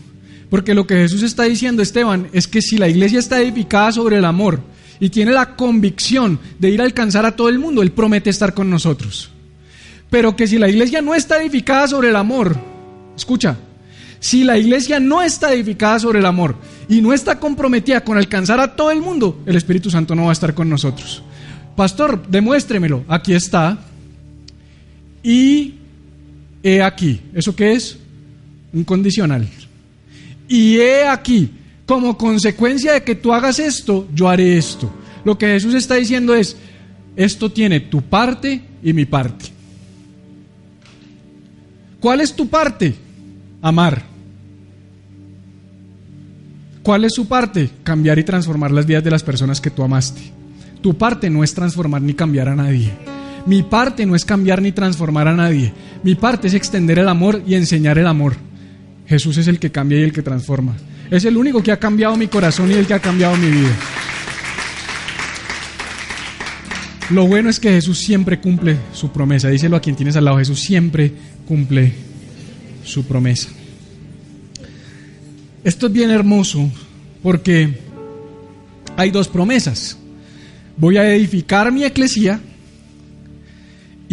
Porque lo que Jesús está diciendo, Esteban, es que si la iglesia está edificada sobre el amor y tiene la convicción de ir a alcanzar a todo el mundo, Él promete estar con nosotros. Pero que si la iglesia no está edificada sobre el amor, escucha, si la iglesia no está edificada sobre el amor y no está comprometida con alcanzar a todo el mundo, el Espíritu Santo no va a estar con nosotros. Pastor, demuéstremelo. Aquí está. Y he aquí. ¿Eso qué es? Un condicional. Y he aquí, como consecuencia de que tú hagas esto, yo haré esto. Lo que Jesús está diciendo es, esto tiene tu parte y mi parte. ¿Cuál es tu parte? Amar. ¿Cuál es su parte? Cambiar y transformar las vidas de las personas que tú amaste. Tu parte no es transformar ni cambiar a nadie. Mi parte no es cambiar ni transformar a nadie. Mi parte es extender el amor y enseñar el amor. Jesús es el que cambia y el que transforma. Es el único que ha cambiado mi corazón y el que ha cambiado mi vida. Lo bueno es que Jesús siempre cumple su promesa. Díselo a quien tienes al lado. Jesús siempre cumple su promesa. Esto es bien hermoso porque hay dos promesas. Voy a edificar mi eclesía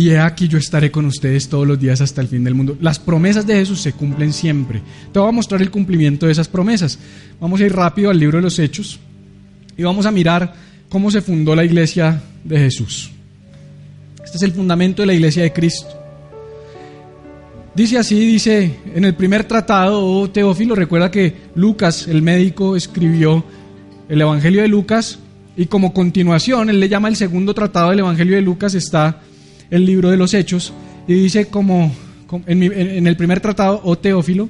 y he aquí yo estaré con ustedes todos los días hasta el fin del mundo. Las promesas de Jesús se cumplen siempre. Te voy a mostrar el cumplimiento de esas promesas. Vamos a ir rápido al libro de los Hechos y vamos a mirar cómo se fundó la iglesia de Jesús. Este es el fundamento de la iglesia de Cristo. Dice así, dice en el primer tratado, oh, Teófilo, recuerda que Lucas, el médico, escribió el Evangelio de Lucas y como continuación, él le llama el segundo tratado del Evangelio de Lucas, está el libro de los Hechos y dice como, en, el primer tratado, oh Teófilo,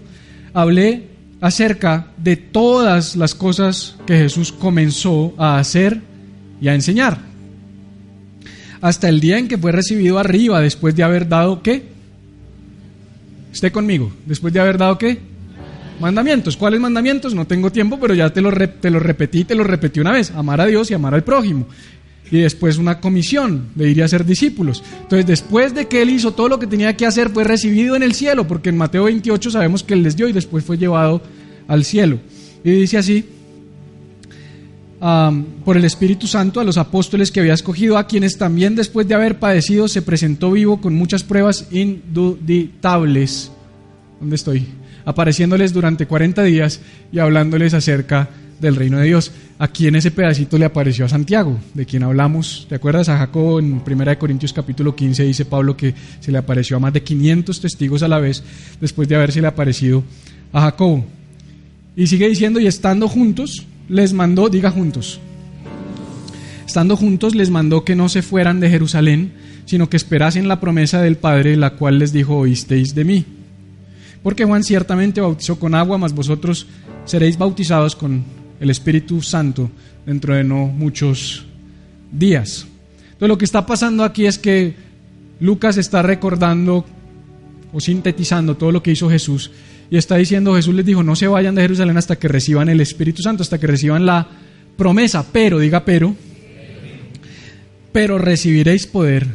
hablé acerca de todas las cosas que Jesús comenzó a hacer y a enseñar. Hasta el día en que fue recibido arriba después de haber dado qué? Esté conmigo, después de haber dado qué? Mandamientos. ¿Cuáles mandamientos? No tengo tiempo, pero ya te lo, te lo repetí, te lo repetí una vez. Amar a Dios y amar al prójimo y después una comisión de ir a ser discípulos. Entonces, después de que él hizo todo lo que tenía que hacer, fue recibido en el cielo, porque en Mateo 28 sabemos que él les dio y después fue llevado al cielo. Y dice así, por el Espíritu Santo a los apóstoles que había escogido, a quienes también después de haber padecido se presentó vivo con muchas pruebas induditables. ¿Dónde estoy? Apareciéndoles durante 40 días y hablándoles acerca del reino de Dios. Aquí en ese pedacito le apareció a Santiago, de quien hablamos. ¿Te acuerdas? A Jacobo en 1 Corintios capítulo 15 dice Pablo que se le apareció a más de 500 testigos a la vez después de haberse le aparecido a Jacobo. Y sigue diciendo, y estando juntos, les mandó, diga juntos, estando juntos les mandó que no se fueran de Jerusalén, sino que esperasen la promesa del Padre, la cual les dijo, oísteis de mí. Porque Juan ciertamente bautizó con agua, mas vosotros seréis bautizados con el Espíritu Santo dentro de no muchos días. Entonces lo que está pasando aquí es que Lucas está recordando o sintetizando todo lo que hizo Jesús. Y está diciendo, Jesús les dijo, no se vayan de Jerusalén hasta que reciban el Espíritu Santo, hasta que reciban la promesa, pero, diga pero, pero recibiréis poder,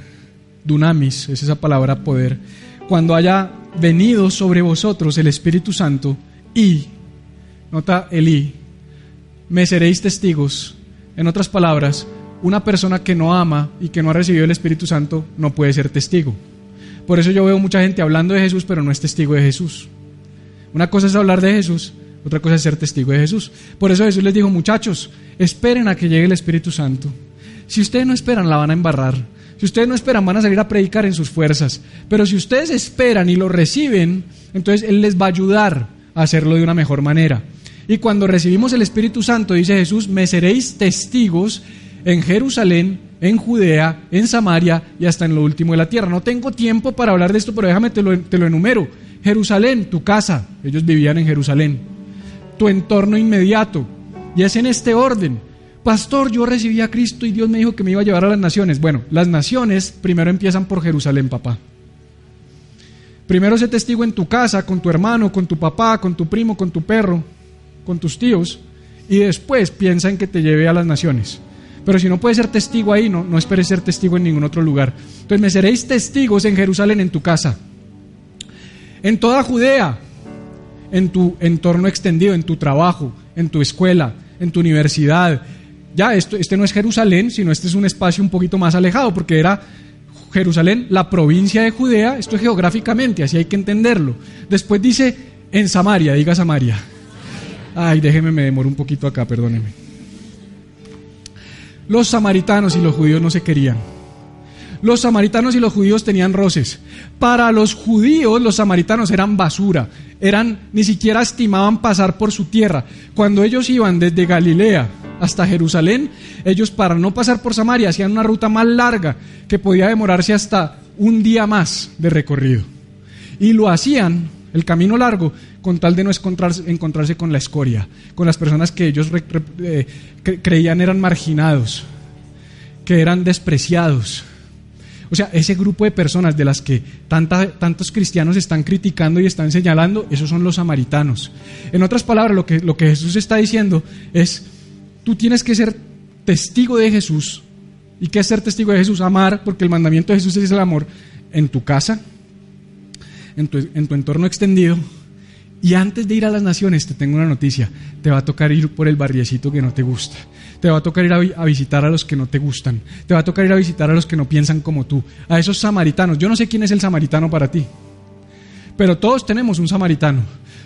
dunamis, es esa palabra poder, cuando haya venido sobre vosotros el Espíritu Santo y, nota el y, me seréis testigos. En otras palabras, una persona que no ama y que no ha recibido el Espíritu Santo no puede ser testigo. Por eso yo veo mucha gente hablando de Jesús, pero no es testigo de Jesús. Una cosa es hablar de Jesús, otra cosa es ser testigo de Jesús. Por eso Jesús les dijo, muchachos, esperen a que llegue el Espíritu Santo. Si ustedes no esperan, la van a embarrar. Si ustedes no esperan, van a salir a predicar en sus fuerzas. Pero si ustedes esperan y lo reciben, entonces Él les va a ayudar a hacerlo de una mejor manera. Y cuando recibimos el Espíritu Santo, dice Jesús, me seréis testigos en Jerusalén, en Judea, en Samaria y hasta en lo último de la tierra. No tengo tiempo para hablar de esto, pero déjame te lo, te lo enumero. Jerusalén, tu casa, ellos vivían en Jerusalén. Tu entorno inmediato. Y es en este orden. Pastor, yo recibí a Cristo y Dios me dijo que me iba a llevar a las naciones. Bueno, las naciones primero empiezan por Jerusalén, papá. Primero se testigo en tu casa, con tu hermano, con tu papá, con tu primo, con tu perro, con tus tíos, y después piensa en que te lleve a las naciones. Pero si no puedes ser testigo ahí, no, no esperes ser testigo en ningún otro lugar. Entonces me seréis testigos en Jerusalén, en tu casa, en toda Judea, en tu entorno extendido, en tu trabajo, en tu escuela, en tu universidad. Ya, esto, este no es Jerusalén, sino este es un espacio un poquito más alejado, porque era Jerusalén, la provincia de Judea, esto es geográficamente, así hay que entenderlo. Después dice en Samaria, diga Samaria. Ay, déjeme, me demoro un poquito acá, perdóneme. Los samaritanos y los judíos no se querían. Los samaritanos y los judíos tenían roces. Para los judíos los samaritanos eran basura, eran ni siquiera estimaban pasar por su tierra. Cuando ellos iban desde Galilea hasta Jerusalén, ellos para no pasar por Samaria hacían una ruta más larga que podía demorarse hasta un día más de recorrido. Y lo hacían, el camino largo, con tal de no encontrarse, con la escoria, con las personas que ellos eh, creían eran marginados, que eran despreciados. O sea, ese grupo de personas de las que tantos cristianos están criticando y están señalando, esos son los samaritanos. En otras palabras, lo que, Jesús está diciendo es, tú tienes que ser testigo de Jesús. ¿Y qué es ser testigo de Jesús? Amar, porque el mandamiento de Jesús es el amor en tu casa, en tu, en tu entorno extendido y antes de ir a las naciones, te tengo una noticia. Te va a tocar ir por el barriecito que no te gusta. Te va a tocar ir a, visitar a los que no te gustan. Te va a tocar ir a visitar a los que no piensan como tú. A esos samaritanos. Yo no sé quién es el samaritano para ti. Pero todos tenemos un samaritano.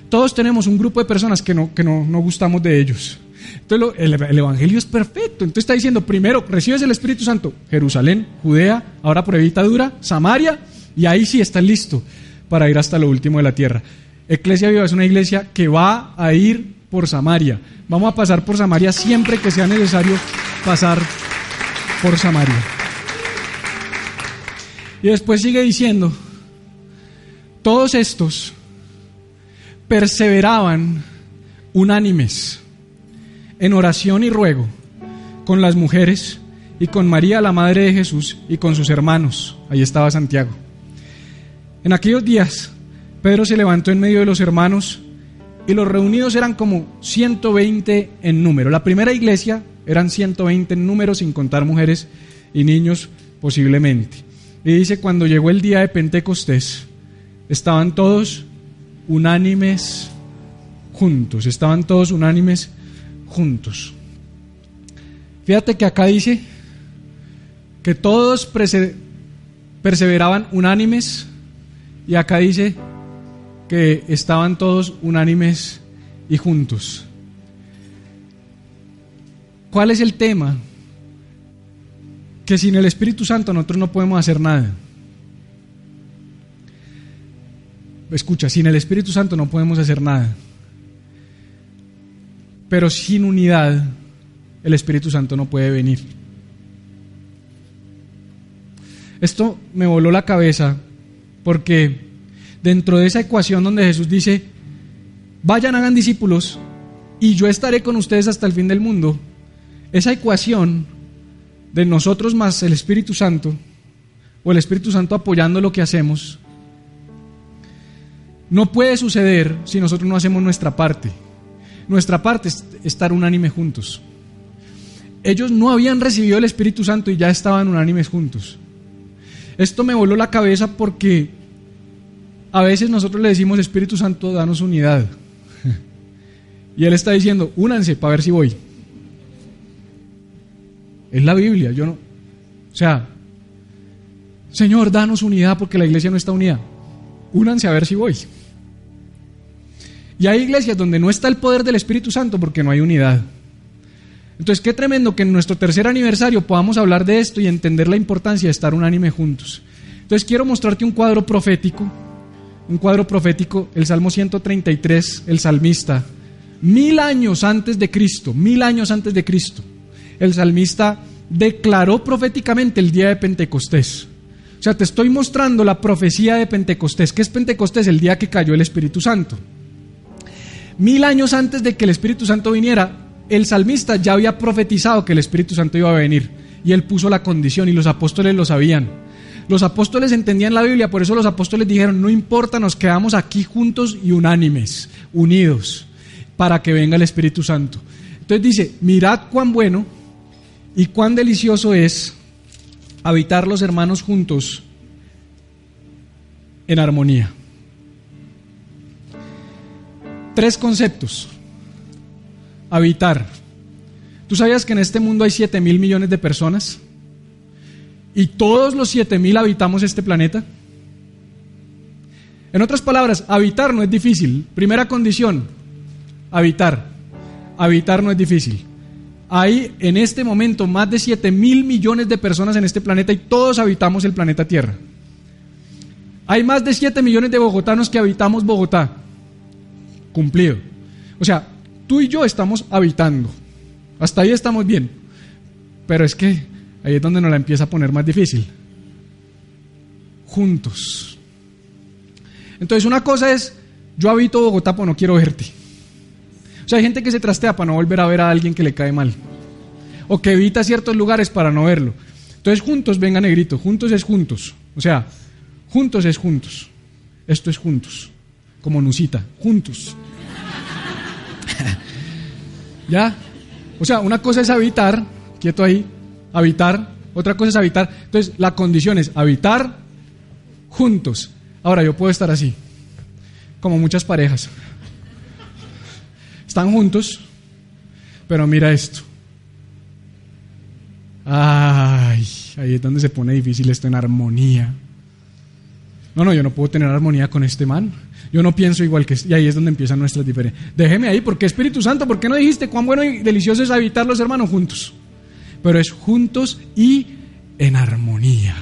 Todos tenemos un grupo de personas que no, que no, gustamos de ellos. Entonces el, el, Evangelio es perfecto. Entonces está diciendo, primero, recibes el Espíritu Santo. Jerusalén, Judea, ahora por dura, Samaria. Y ahí sí estás listo para ir hasta lo último de la tierra. Iglesia Viva es una iglesia que va a ir por Samaria. Vamos a pasar por Samaria siempre que sea necesario pasar por Samaria. Y después sigue diciendo, todos estos perseveraban unánimes en oración y ruego con las mujeres y con María, la Madre de Jesús, y con sus hermanos. Ahí estaba Santiago. En aquellos días Pedro se levantó en medio de los hermanos y los reunidos eran como 120 en número. La primera iglesia eran 120 en número sin contar mujeres y niños posiblemente. Y dice, cuando llegó el día de Pentecostés, estaban todos unánimes juntos, estaban todos unánimes juntos. Fíjate que acá dice que todos perseveraban unánimes y acá dice que estaban todos unánimes y juntos. ¿Cuál es el tema? Que sin el Espíritu Santo nosotros no podemos hacer nada. Escucha, sin el Espíritu Santo no podemos hacer nada. Pero sin unidad, el Espíritu Santo no puede venir. Esto me voló la cabeza porque dentro de esa ecuación donde Jesús dice, vayan, hagan discípulos y yo estaré con ustedes hasta el fin del mundo, esa ecuación de nosotros más el Espíritu Santo, o el Espíritu Santo apoyando lo que hacemos, no puede suceder si nosotros no hacemos nuestra parte. Nuestra parte es estar unánime juntos. Ellos no habían recibido el Espíritu Santo y ya estaban unánimes juntos. Esto me voló la cabeza porque a veces nosotros le decimos Espíritu Santo, danos unidad. Y Él está diciendo, únanse para ver si voy. Es la Biblia, yo no. O sea, Señor, danos unidad porque la iglesia no está unida. Únanse a ver si voy. Y hay iglesias donde no está el poder del Espíritu Santo porque no hay unidad. Entonces, qué tremendo que en nuestro tercer aniversario podamos hablar de esto y entender la importancia de estar unánime juntos. Entonces, quiero mostrarte un cuadro profético, un cuadro profético, el Salmo 133, el salmista, mil años antes de Cristo, mil años antes de Cristo, el salmista declaró proféticamente el día de Pentecostés. O sea, te estoy mostrando la profecía de Pentecostés. ¿Qué es Pentecostés? El día que cayó el Espíritu Santo. Mil años antes de que el Espíritu Santo viniera, el salmista ya había profetizado que el Espíritu Santo iba a venir. Y él puso la condición y los apóstoles lo sabían. Los apóstoles entendían la Biblia, por eso los apóstoles dijeron, no importa, nos quedamos aquí juntos y unánimes, unidos, para que venga el Espíritu Santo. Entonces dice, mirad cuán bueno y cuán delicioso es habitar los hermanos juntos en armonía. Tres conceptos. Habitar. ¿Tú sabías que en este mundo hay 7 mil millones de personas? ¿Y todos los 7 mil habitamos este planeta? En otras palabras, habitar no es difícil. Primera condición, habitar. Habitar no es difícil. Hay en este momento más de 7 mil millones de personas en este planeta y todos habitamos el planeta Tierra. Hay más de 7 millones de bogotanos que habitamos Bogotá. Cumplido. O sea, tú y yo estamos habitando. Hasta ahí estamos bien. Pero es que ahí es donde nos la empieza a poner más difícil. Juntos. Entonces una cosa es, yo habito Bogotá, pero no quiero verte. O sea, hay gente que se trastea para no volver a ver a alguien que le cae mal. O que evita ciertos lugares para no verlo. Entonces, juntos, venga negrito, juntos es juntos. O sea, juntos es juntos. Esto es juntos. Como Nusita, juntos. ¿Ya? O sea, una cosa es habitar, quieto ahí, habitar, otra cosa es habitar. Entonces, la condición es habitar juntos. Ahora, yo puedo estar así, como muchas parejas. Están juntos, pero mira esto. Ay, ahí es donde se pone difícil esto en armonía. No, no, yo no puedo tener armonía con este man. Yo no pienso igual que... Y ahí es donde empiezan nuestras diferencias. Déjeme ahí, porque Espíritu Santo, ¿por qué no dijiste cuán bueno y delicioso es habitar los hermanos juntos? Pero es juntos y en armonía.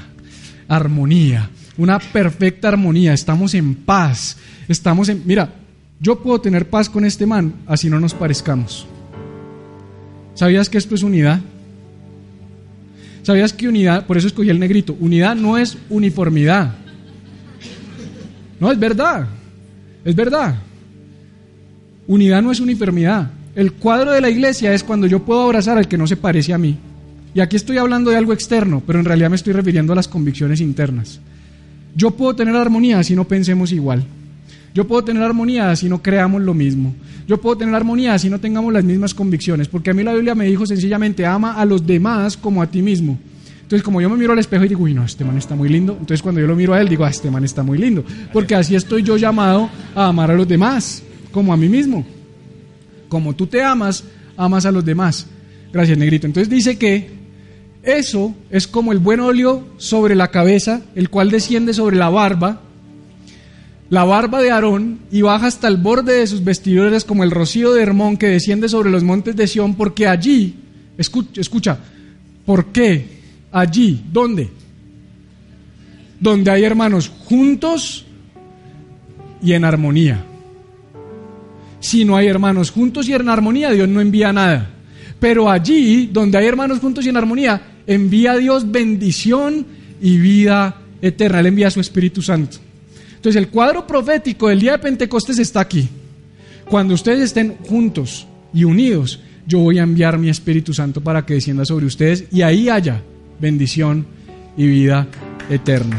Armonía. Una perfecta armonía. Estamos en paz. Estamos en... Mira, yo puedo tener paz con este man, así no nos parezcamos. ¿Sabías que esto es unidad? ¿Sabías que unidad, por eso escogí el negrito, unidad no es uniformidad? No, es verdad, es verdad. Unidad no es uniformidad. El cuadro de la iglesia es cuando yo puedo abrazar al que no se parece a mí. Y aquí estoy hablando de algo externo, pero en realidad me estoy refiriendo a las convicciones internas. Yo puedo tener armonía si no pensemos igual. Yo puedo tener armonía si no creamos lo mismo. Yo puedo tener armonía si no tengamos las mismas convicciones. Porque a mí la Biblia me dijo sencillamente, ama a los demás como a ti mismo. Entonces, como yo me miro al espejo y digo, uy, no, este man está muy lindo. Entonces, cuando yo lo miro a él, digo, ah, este man está muy lindo. Porque así estoy yo llamado a amar a los demás, como a mí mismo. Como tú te amas, amas a los demás. Gracias, negrito. Entonces dice que eso es como el buen óleo sobre la cabeza, el cual desciende sobre la barba la barba de Aarón y baja hasta el borde de sus vestiduras como el rocío de Hermón que desciende sobre los montes de Sión, porque allí, escucha, escucha, ¿por qué? Allí, ¿dónde? Donde hay hermanos juntos y en armonía. Si no hay hermanos juntos y en armonía, Dios no envía nada. Pero allí, donde hay hermanos juntos y en armonía, envía a Dios bendición y vida eterna. Él envía a su Espíritu Santo. Entonces el cuadro profético del día de Pentecostés está aquí. Cuando ustedes estén juntos y unidos, yo voy a enviar mi Espíritu Santo para que descienda sobre ustedes y ahí haya bendición y vida eterna.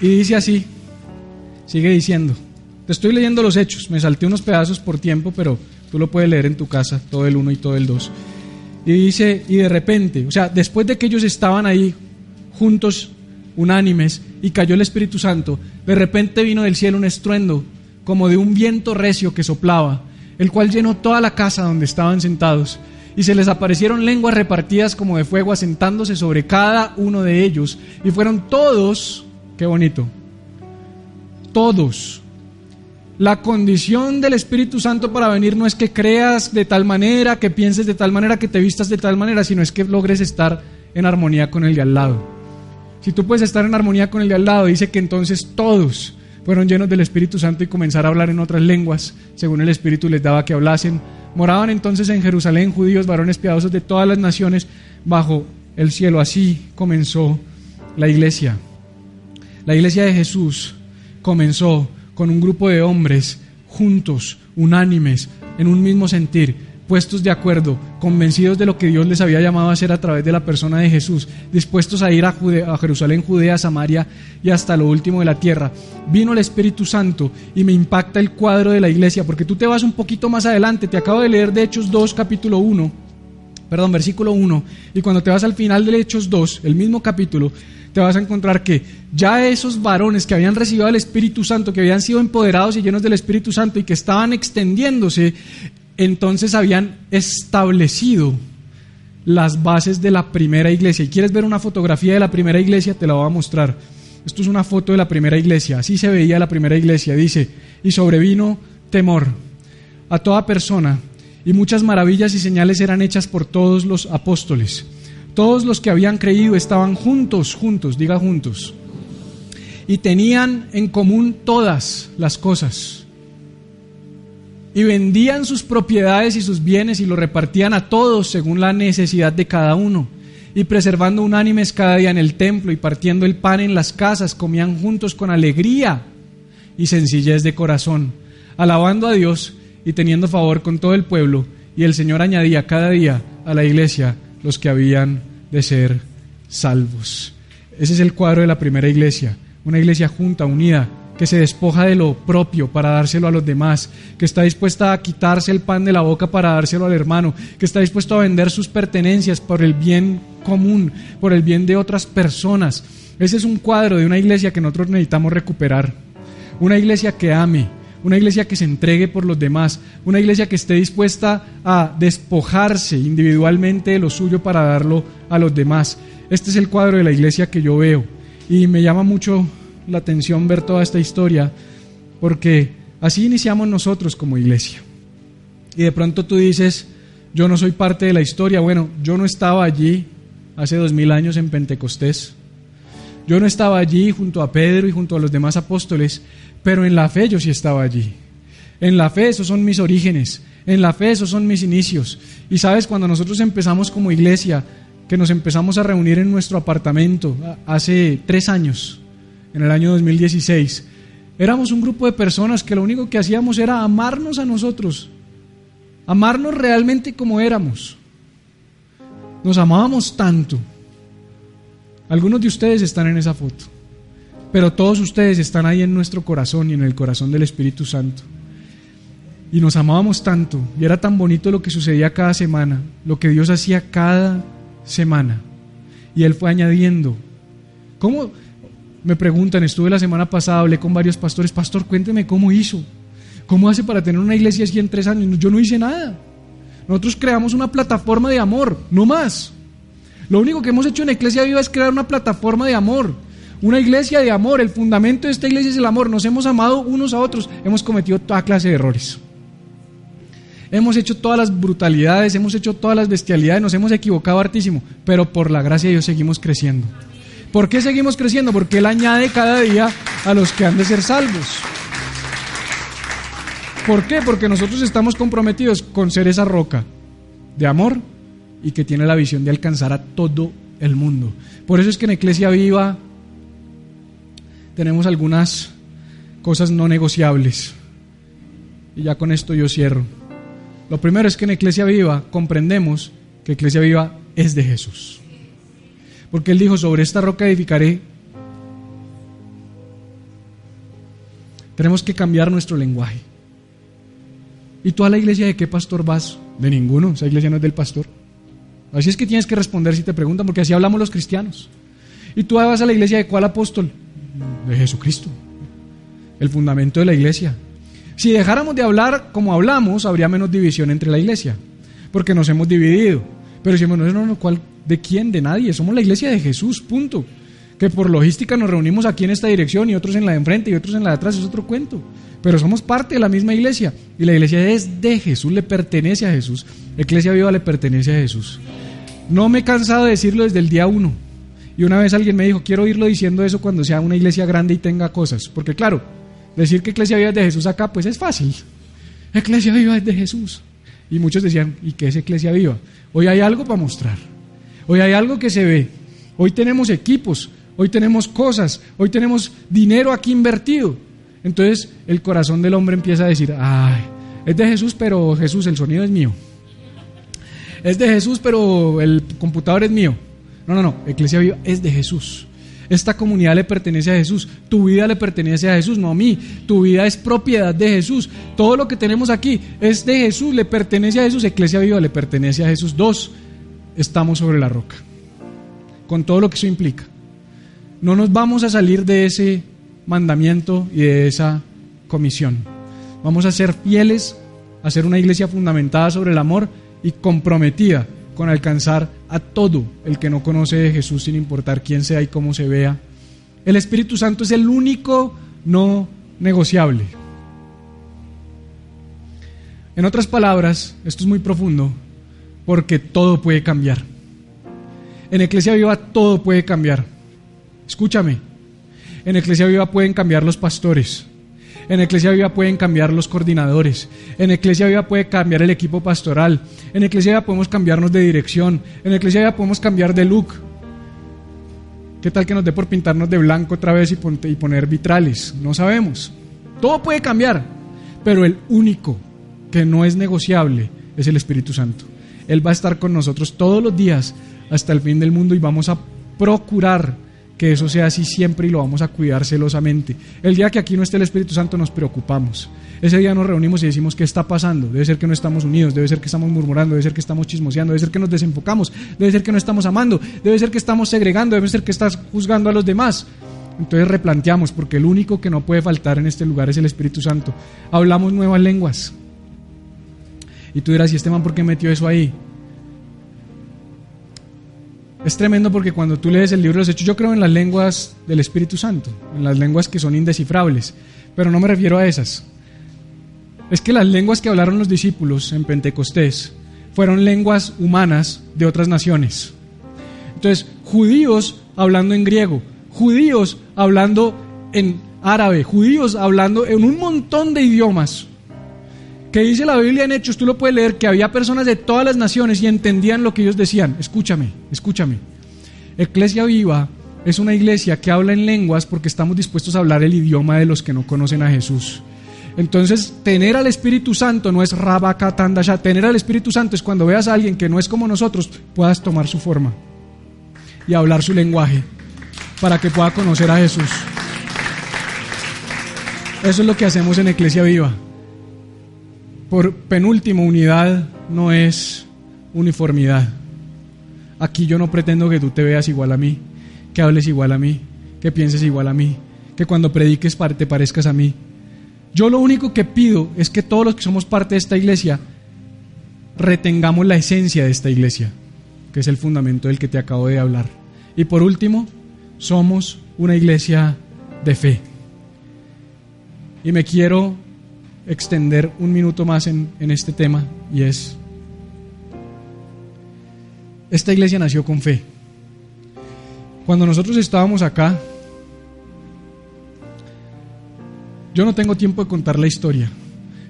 Y dice así, sigue diciendo, te estoy leyendo los hechos, me salté unos pedazos por tiempo, pero tú lo puedes leer en tu casa, todo el 1 y todo el 2. Y dice, y de repente, o sea, después de que ellos estaban ahí juntos, unánimes, y cayó el Espíritu Santo, de repente vino del cielo un estruendo, como de un viento recio que soplaba, el cual llenó toda la casa donde estaban sentados, y se les aparecieron lenguas repartidas como de fuego asentándose sobre cada uno de ellos, y fueron todos, qué bonito, todos. La condición del Espíritu Santo para venir no es que creas de tal manera, que pienses de tal manera, que te vistas de tal manera, sino es que logres estar en armonía con el de al lado. Si tú puedes estar en armonía con el de al lado, dice que entonces todos fueron llenos del Espíritu Santo y comenzar a hablar en otras lenguas, según el Espíritu les daba que hablasen. Moraban entonces en Jerusalén judíos, varones piadosos de todas las naciones, bajo el cielo. Así comenzó la iglesia. La iglesia de Jesús comenzó con un grupo de hombres juntos, unánimes, en un mismo sentir, puestos de acuerdo, convencidos de lo que Dios les había llamado a hacer a través de la persona de Jesús, dispuestos a ir a, Jerusalén, Judea, Samaria y hasta lo último de la tierra. Vino el Espíritu Santo y me impacta el cuadro de la iglesia, porque tú te vas un poquito más adelante, te acabo de leer de Hechos 2, capítulo 1, perdón, versículo 1, y cuando te vas al final de Hechos 2, el mismo capítulo, te vas a encontrar que ya esos varones que habían recibido el Espíritu Santo, que habían sido empoderados y llenos del Espíritu Santo y que estaban extendiéndose, entonces habían establecido las bases de la primera iglesia. Y quieres ver una fotografía de la primera iglesia, te la voy a mostrar. Esto es una foto de la primera iglesia. Así se veía la primera iglesia. Dice, y sobrevino temor a toda persona, y muchas maravillas y señales eran hechas por todos los apóstoles. Todos los que habían creído estaban juntos, juntos, diga juntos. Y tenían en común todas las cosas. Y vendían sus propiedades y sus bienes y lo repartían a todos según la necesidad de cada uno. Y preservando unánimes cada día en el templo y partiendo el pan en las casas, comían juntos con alegría y sencillez de corazón, alabando a Dios y teniendo favor con todo el pueblo. Y el Señor añadía cada día a la iglesia los que habían de ser salvos. Ese es el cuadro de la primera iglesia, una iglesia junta, unida, que se despoja de lo propio para dárselo a los demás, que está dispuesta a quitarse el pan de la boca para dárselo al hermano, que está dispuesto a vender sus pertenencias por el bien común, por el bien de otras personas. Ese es un cuadro de una iglesia que nosotros necesitamos recuperar. Una iglesia que ame, una iglesia que se entregue por los demás, una iglesia que esté dispuesta a despojarse individualmente de lo suyo para darlo a los demás. Este es el cuadro de la iglesia que yo veo y me llama mucho la atención ver toda esta historia porque así iniciamos nosotros como iglesia. Y de pronto tú dices, yo no soy parte de la historia. Bueno, yo no estaba allí hace dos mil años en Pentecostés. Yo no estaba allí junto a Pedro y junto a los demás apóstoles, pero en la fe yo sí estaba allí. En la fe esos son mis orígenes, en la fe esos son mis inicios. Y sabes, cuando nosotros empezamos como iglesia, que nos empezamos a reunir en nuestro apartamento hace tres años, en el año 2016, éramos un grupo de personas que lo único que hacíamos era amarnos a nosotros, amarnos realmente como éramos. Nos amábamos tanto. Algunos de ustedes están en esa foto. Pero todos ustedes están ahí en nuestro corazón y en el corazón del Espíritu Santo. Y nos amábamos tanto, y era tan bonito lo que sucedía cada semana, lo que Dios hacía cada semana. Y Él fue añadiendo. ¿Cómo? Me preguntan, estuve la semana pasada, hablé con varios pastores, pastor, cuénteme cómo hizo. ¿Cómo hace para tener una iglesia así en tres años? Yo no hice nada. Nosotros creamos una plataforma de amor, no más. Lo único que hemos hecho en Iglesia Viva es crear una plataforma de amor. Una iglesia de amor, el fundamento de esta iglesia es el amor. Nos hemos amado unos a otros, hemos cometido toda clase de errores. Hemos hecho todas las brutalidades, hemos hecho todas las bestialidades, nos hemos equivocado hartísimo, pero por la gracia de Dios seguimos creciendo. ¿Por qué seguimos creciendo? Porque Él añade cada día a los que han de ser salvos. ¿Por qué? Porque nosotros estamos comprometidos con ser esa roca de amor y que tiene la visión de alcanzar a todo el mundo. Por eso es que en Iglesia Viva tenemos algunas cosas no negociables. Y ya con esto yo cierro. Lo primero es que en Iglesia Viva comprendemos que Iglesia Viva es de Jesús. Porque Él dijo, sobre esta roca edificaré Tenemos que cambiar nuestro lenguaje. ¿Y tú a la iglesia de qué pastor vas? De ninguno, esa iglesia no es del pastor. Así es que tienes que responder si te preguntan, porque así hablamos los cristianos. ¿Y tú vas a la iglesia de cuál apóstol? De Jesucristo. El fundamento de la iglesia. Si dejáramos de hablar como hablamos, habría menos división entre la iglesia, porque nos hemos dividido. Pero si no, no, no, ¿cuál, ¿de quién? De nadie. Somos la iglesia de Jesús, punto. Que por logística nos reunimos aquí en esta dirección y otros en la de enfrente y otros en la de atrás, es otro cuento. Pero somos parte de la misma iglesia y la iglesia es de Jesús, le pertenece a Jesús. La iglesia viva le pertenece a Jesús. No me he cansado de decirlo desde el día uno. Y una vez alguien me dijo, quiero oírlo diciendo eso cuando sea una iglesia grande y tenga cosas. Porque claro, decir que iglesia viva es de Jesús acá, pues es fácil. Iglesia viva es de Jesús. Y muchos decían, ¿y qué es iglesia viva? Hoy hay algo para mostrar. Hoy hay algo que se ve. Hoy tenemos equipos, hoy tenemos cosas, hoy tenemos dinero aquí invertido. Entonces el corazón del hombre empieza a decir, ay, es de Jesús, pero Jesús, el sonido es mío. Es de Jesús, pero el computador es mío. No, no, no, Iglesia Viva es de Jesús. Esta comunidad le pertenece a Jesús. Tu vida le pertenece a Jesús, no a mí. Tu vida es propiedad de Jesús. Todo lo que tenemos aquí es de Jesús, le pertenece a Jesús. Iglesia Viva le pertenece a Jesús. Dos, estamos sobre la roca. Con todo lo que eso implica. No nos vamos a salir de ese mandamiento y de esa comisión. Vamos a ser fieles a ser una iglesia fundamentada sobre el amor y comprometida con alcanzar a todo el que no conoce de Jesús sin importar quién sea y cómo se vea. El Espíritu Santo es el único no negociable. En otras palabras, esto es muy profundo, porque todo puede cambiar. En Iglesia Viva todo puede cambiar. Escúchame, en Iglesia Viva pueden cambiar los pastores, en Iglesia Viva pueden cambiar los coordinadores. En Iglesia Viva puede cambiar el equipo pastoral. En Iglesia Viva podemos cambiarnos de dirección. En Iglesia Viva podemos cambiar de look. ¿Qué tal que nos dé por pintarnos de blanco otra vez y, poner vitrales? No sabemos. Todo puede cambiar. Pero el único que no es negociable es el Espíritu Santo. Él va a estar con nosotros todos los días hasta el fin del mundo y vamos a procurar que eso sea así siempre y lo vamos a cuidar celosamente. El día que aquí no esté el Espíritu Santo nos preocupamos. Ese día nos reunimos y decimos qué está pasando. Debe ser que no estamos unidos, debe ser que estamos murmurando, debe ser que estamos chismoseando, debe ser que nos desenfocamos, debe ser que no estamos amando, debe ser que estamos segregando, debe ser que estás juzgando a los demás. Entonces replanteamos, porque el único que no puede faltar en este lugar es el Espíritu Santo. Hablamos nuevas lenguas. Y tú dirás, ¿y este man por qué metió eso ahí? Es tremendo porque cuando tú lees el libro de los Hechos, yo creo en las lenguas del Espíritu Santo, en las lenguas que son indescifrables, pero no me refiero a esas. Es que las lenguas que hablaron los discípulos en Pentecostés fueron lenguas humanas de otras naciones. Entonces, judíos hablando en griego, judíos hablando en árabe, judíos hablando en un montón de idiomas. Que dice la Biblia en Hechos, tú lo puedes leer, que había personas de todas las naciones y entendían lo que ellos decían. Escúchame, escúchame. Iglesia Viva es una iglesia que habla en lenguas porque estamos dispuestos a hablar el idioma de los que no conocen a Jesús. Entonces, tener al Espíritu Santo no es rabacatandasha. Tener al Espíritu Santo es cuando veas a alguien que no es como nosotros, puedas tomar su forma y hablar su lenguaje para que pueda conocer a Jesús. Eso es lo que hacemos en Iglesia Viva. Por penúltimo, unidad no es uniformidad. Aquí yo no pretendo que tú te veas igual a mí, que hables igual a mí, que pienses igual a mí, que cuando prediques te parezcas a mí. Yo lo único que pido es que todos los que somos parte de esta iglesia retengamos la esencia de esta iglesia, que es el fundamento del que te acabo de hablar. Y por último, somos una iglesia de fe. Y me quiero extender un minuto más en, este tema y es, esta iglesia nació con fe. Cuando nosotros estábamos acá, yo no tengo tiempo de contar la historia,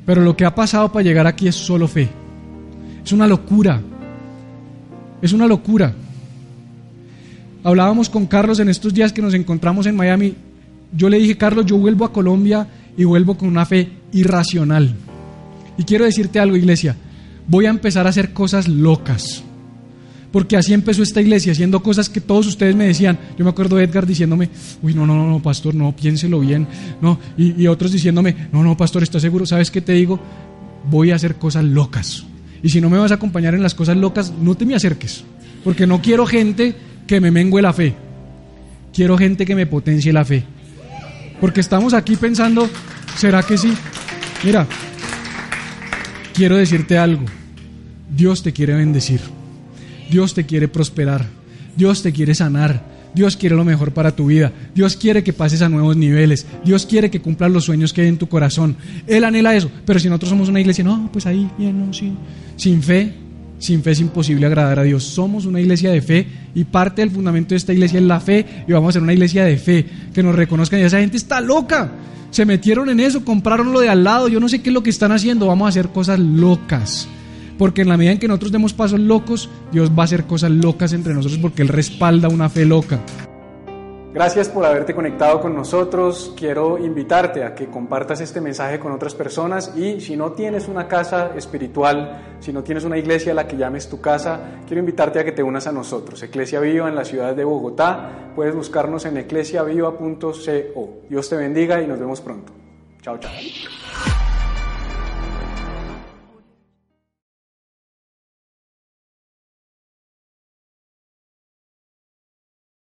pero lo que ha pasado para llegar aquí es solo fe. Es una locura. Es una locura. Hablábamos con Carlos en estos días que nos encontramos en Miami. Yo le dije, Carlos, yo vuelvo a Colombia y vuelvo con una fe irracional. Y quiero decirte algo, iglesia, voy a empezar a hacer cosas locas. Porque así empezó esta iglesia, haciendo cosas que todos ustedes me decían. Yo me acuerdo de Edgar diciéndome, uy, no, no, no, pastor, no, piénselo bien. No, y, y otros diciéndome, no, no, pastor, ¿estás seguro? ¿Sabes qué te digo? Voy a hacer cosas locas. Y si no me vas a acompañar en las cosas locas, no te me acerques. Porque no quiero gente que me mengue la fe. Quiero gente que me potencie la fe. Porque estamos aquí pensando, ¿será que sí? Mira, quiero decirte algo. Dios te quiere bendecir. Dios te quiere prosperar. Dios te quiere sanar. Dios quiere lo mejor para tu vida. Dios quiere que pases a nuevos niveles. Dios quiere que cumplas los sueños que hay en tu corazón. Él anhela eso. Pero si nosotros somos una iglesia, no, pues ahí, bien, no, sí. Sin fe, sin fe es imposible agradar a Dios. Somos una iglesia de fe y parte del fundamento de esta iglesia es la fe y vamos a ser una iglesia de fe que nos reconozcan y esa gente está loca. Se metieron en eso, compraron lo de al lado, yo no sé qué es lo que están haciendo, vamos a hacer cosas locas. Porque en la medida en que nosotros demos pasos locos, Dios va a hacer cosas locas entre nosotros porque Él respalda una fe loca. Gracias por haberte conectado con nosotros. Quiero invitarte a que compartas este mensaje con otras personas y si no tienes una casa espiritual, si no tienes una iglesia a la que llames tu casa, quiero invitarte a que te unas a nosotros. Eclesia Viva en la ciudad de Bogotá. Puedes buscarnos en eclesiaviva.co. Dios te bendiga y nos vemos pronto. Chao, chao.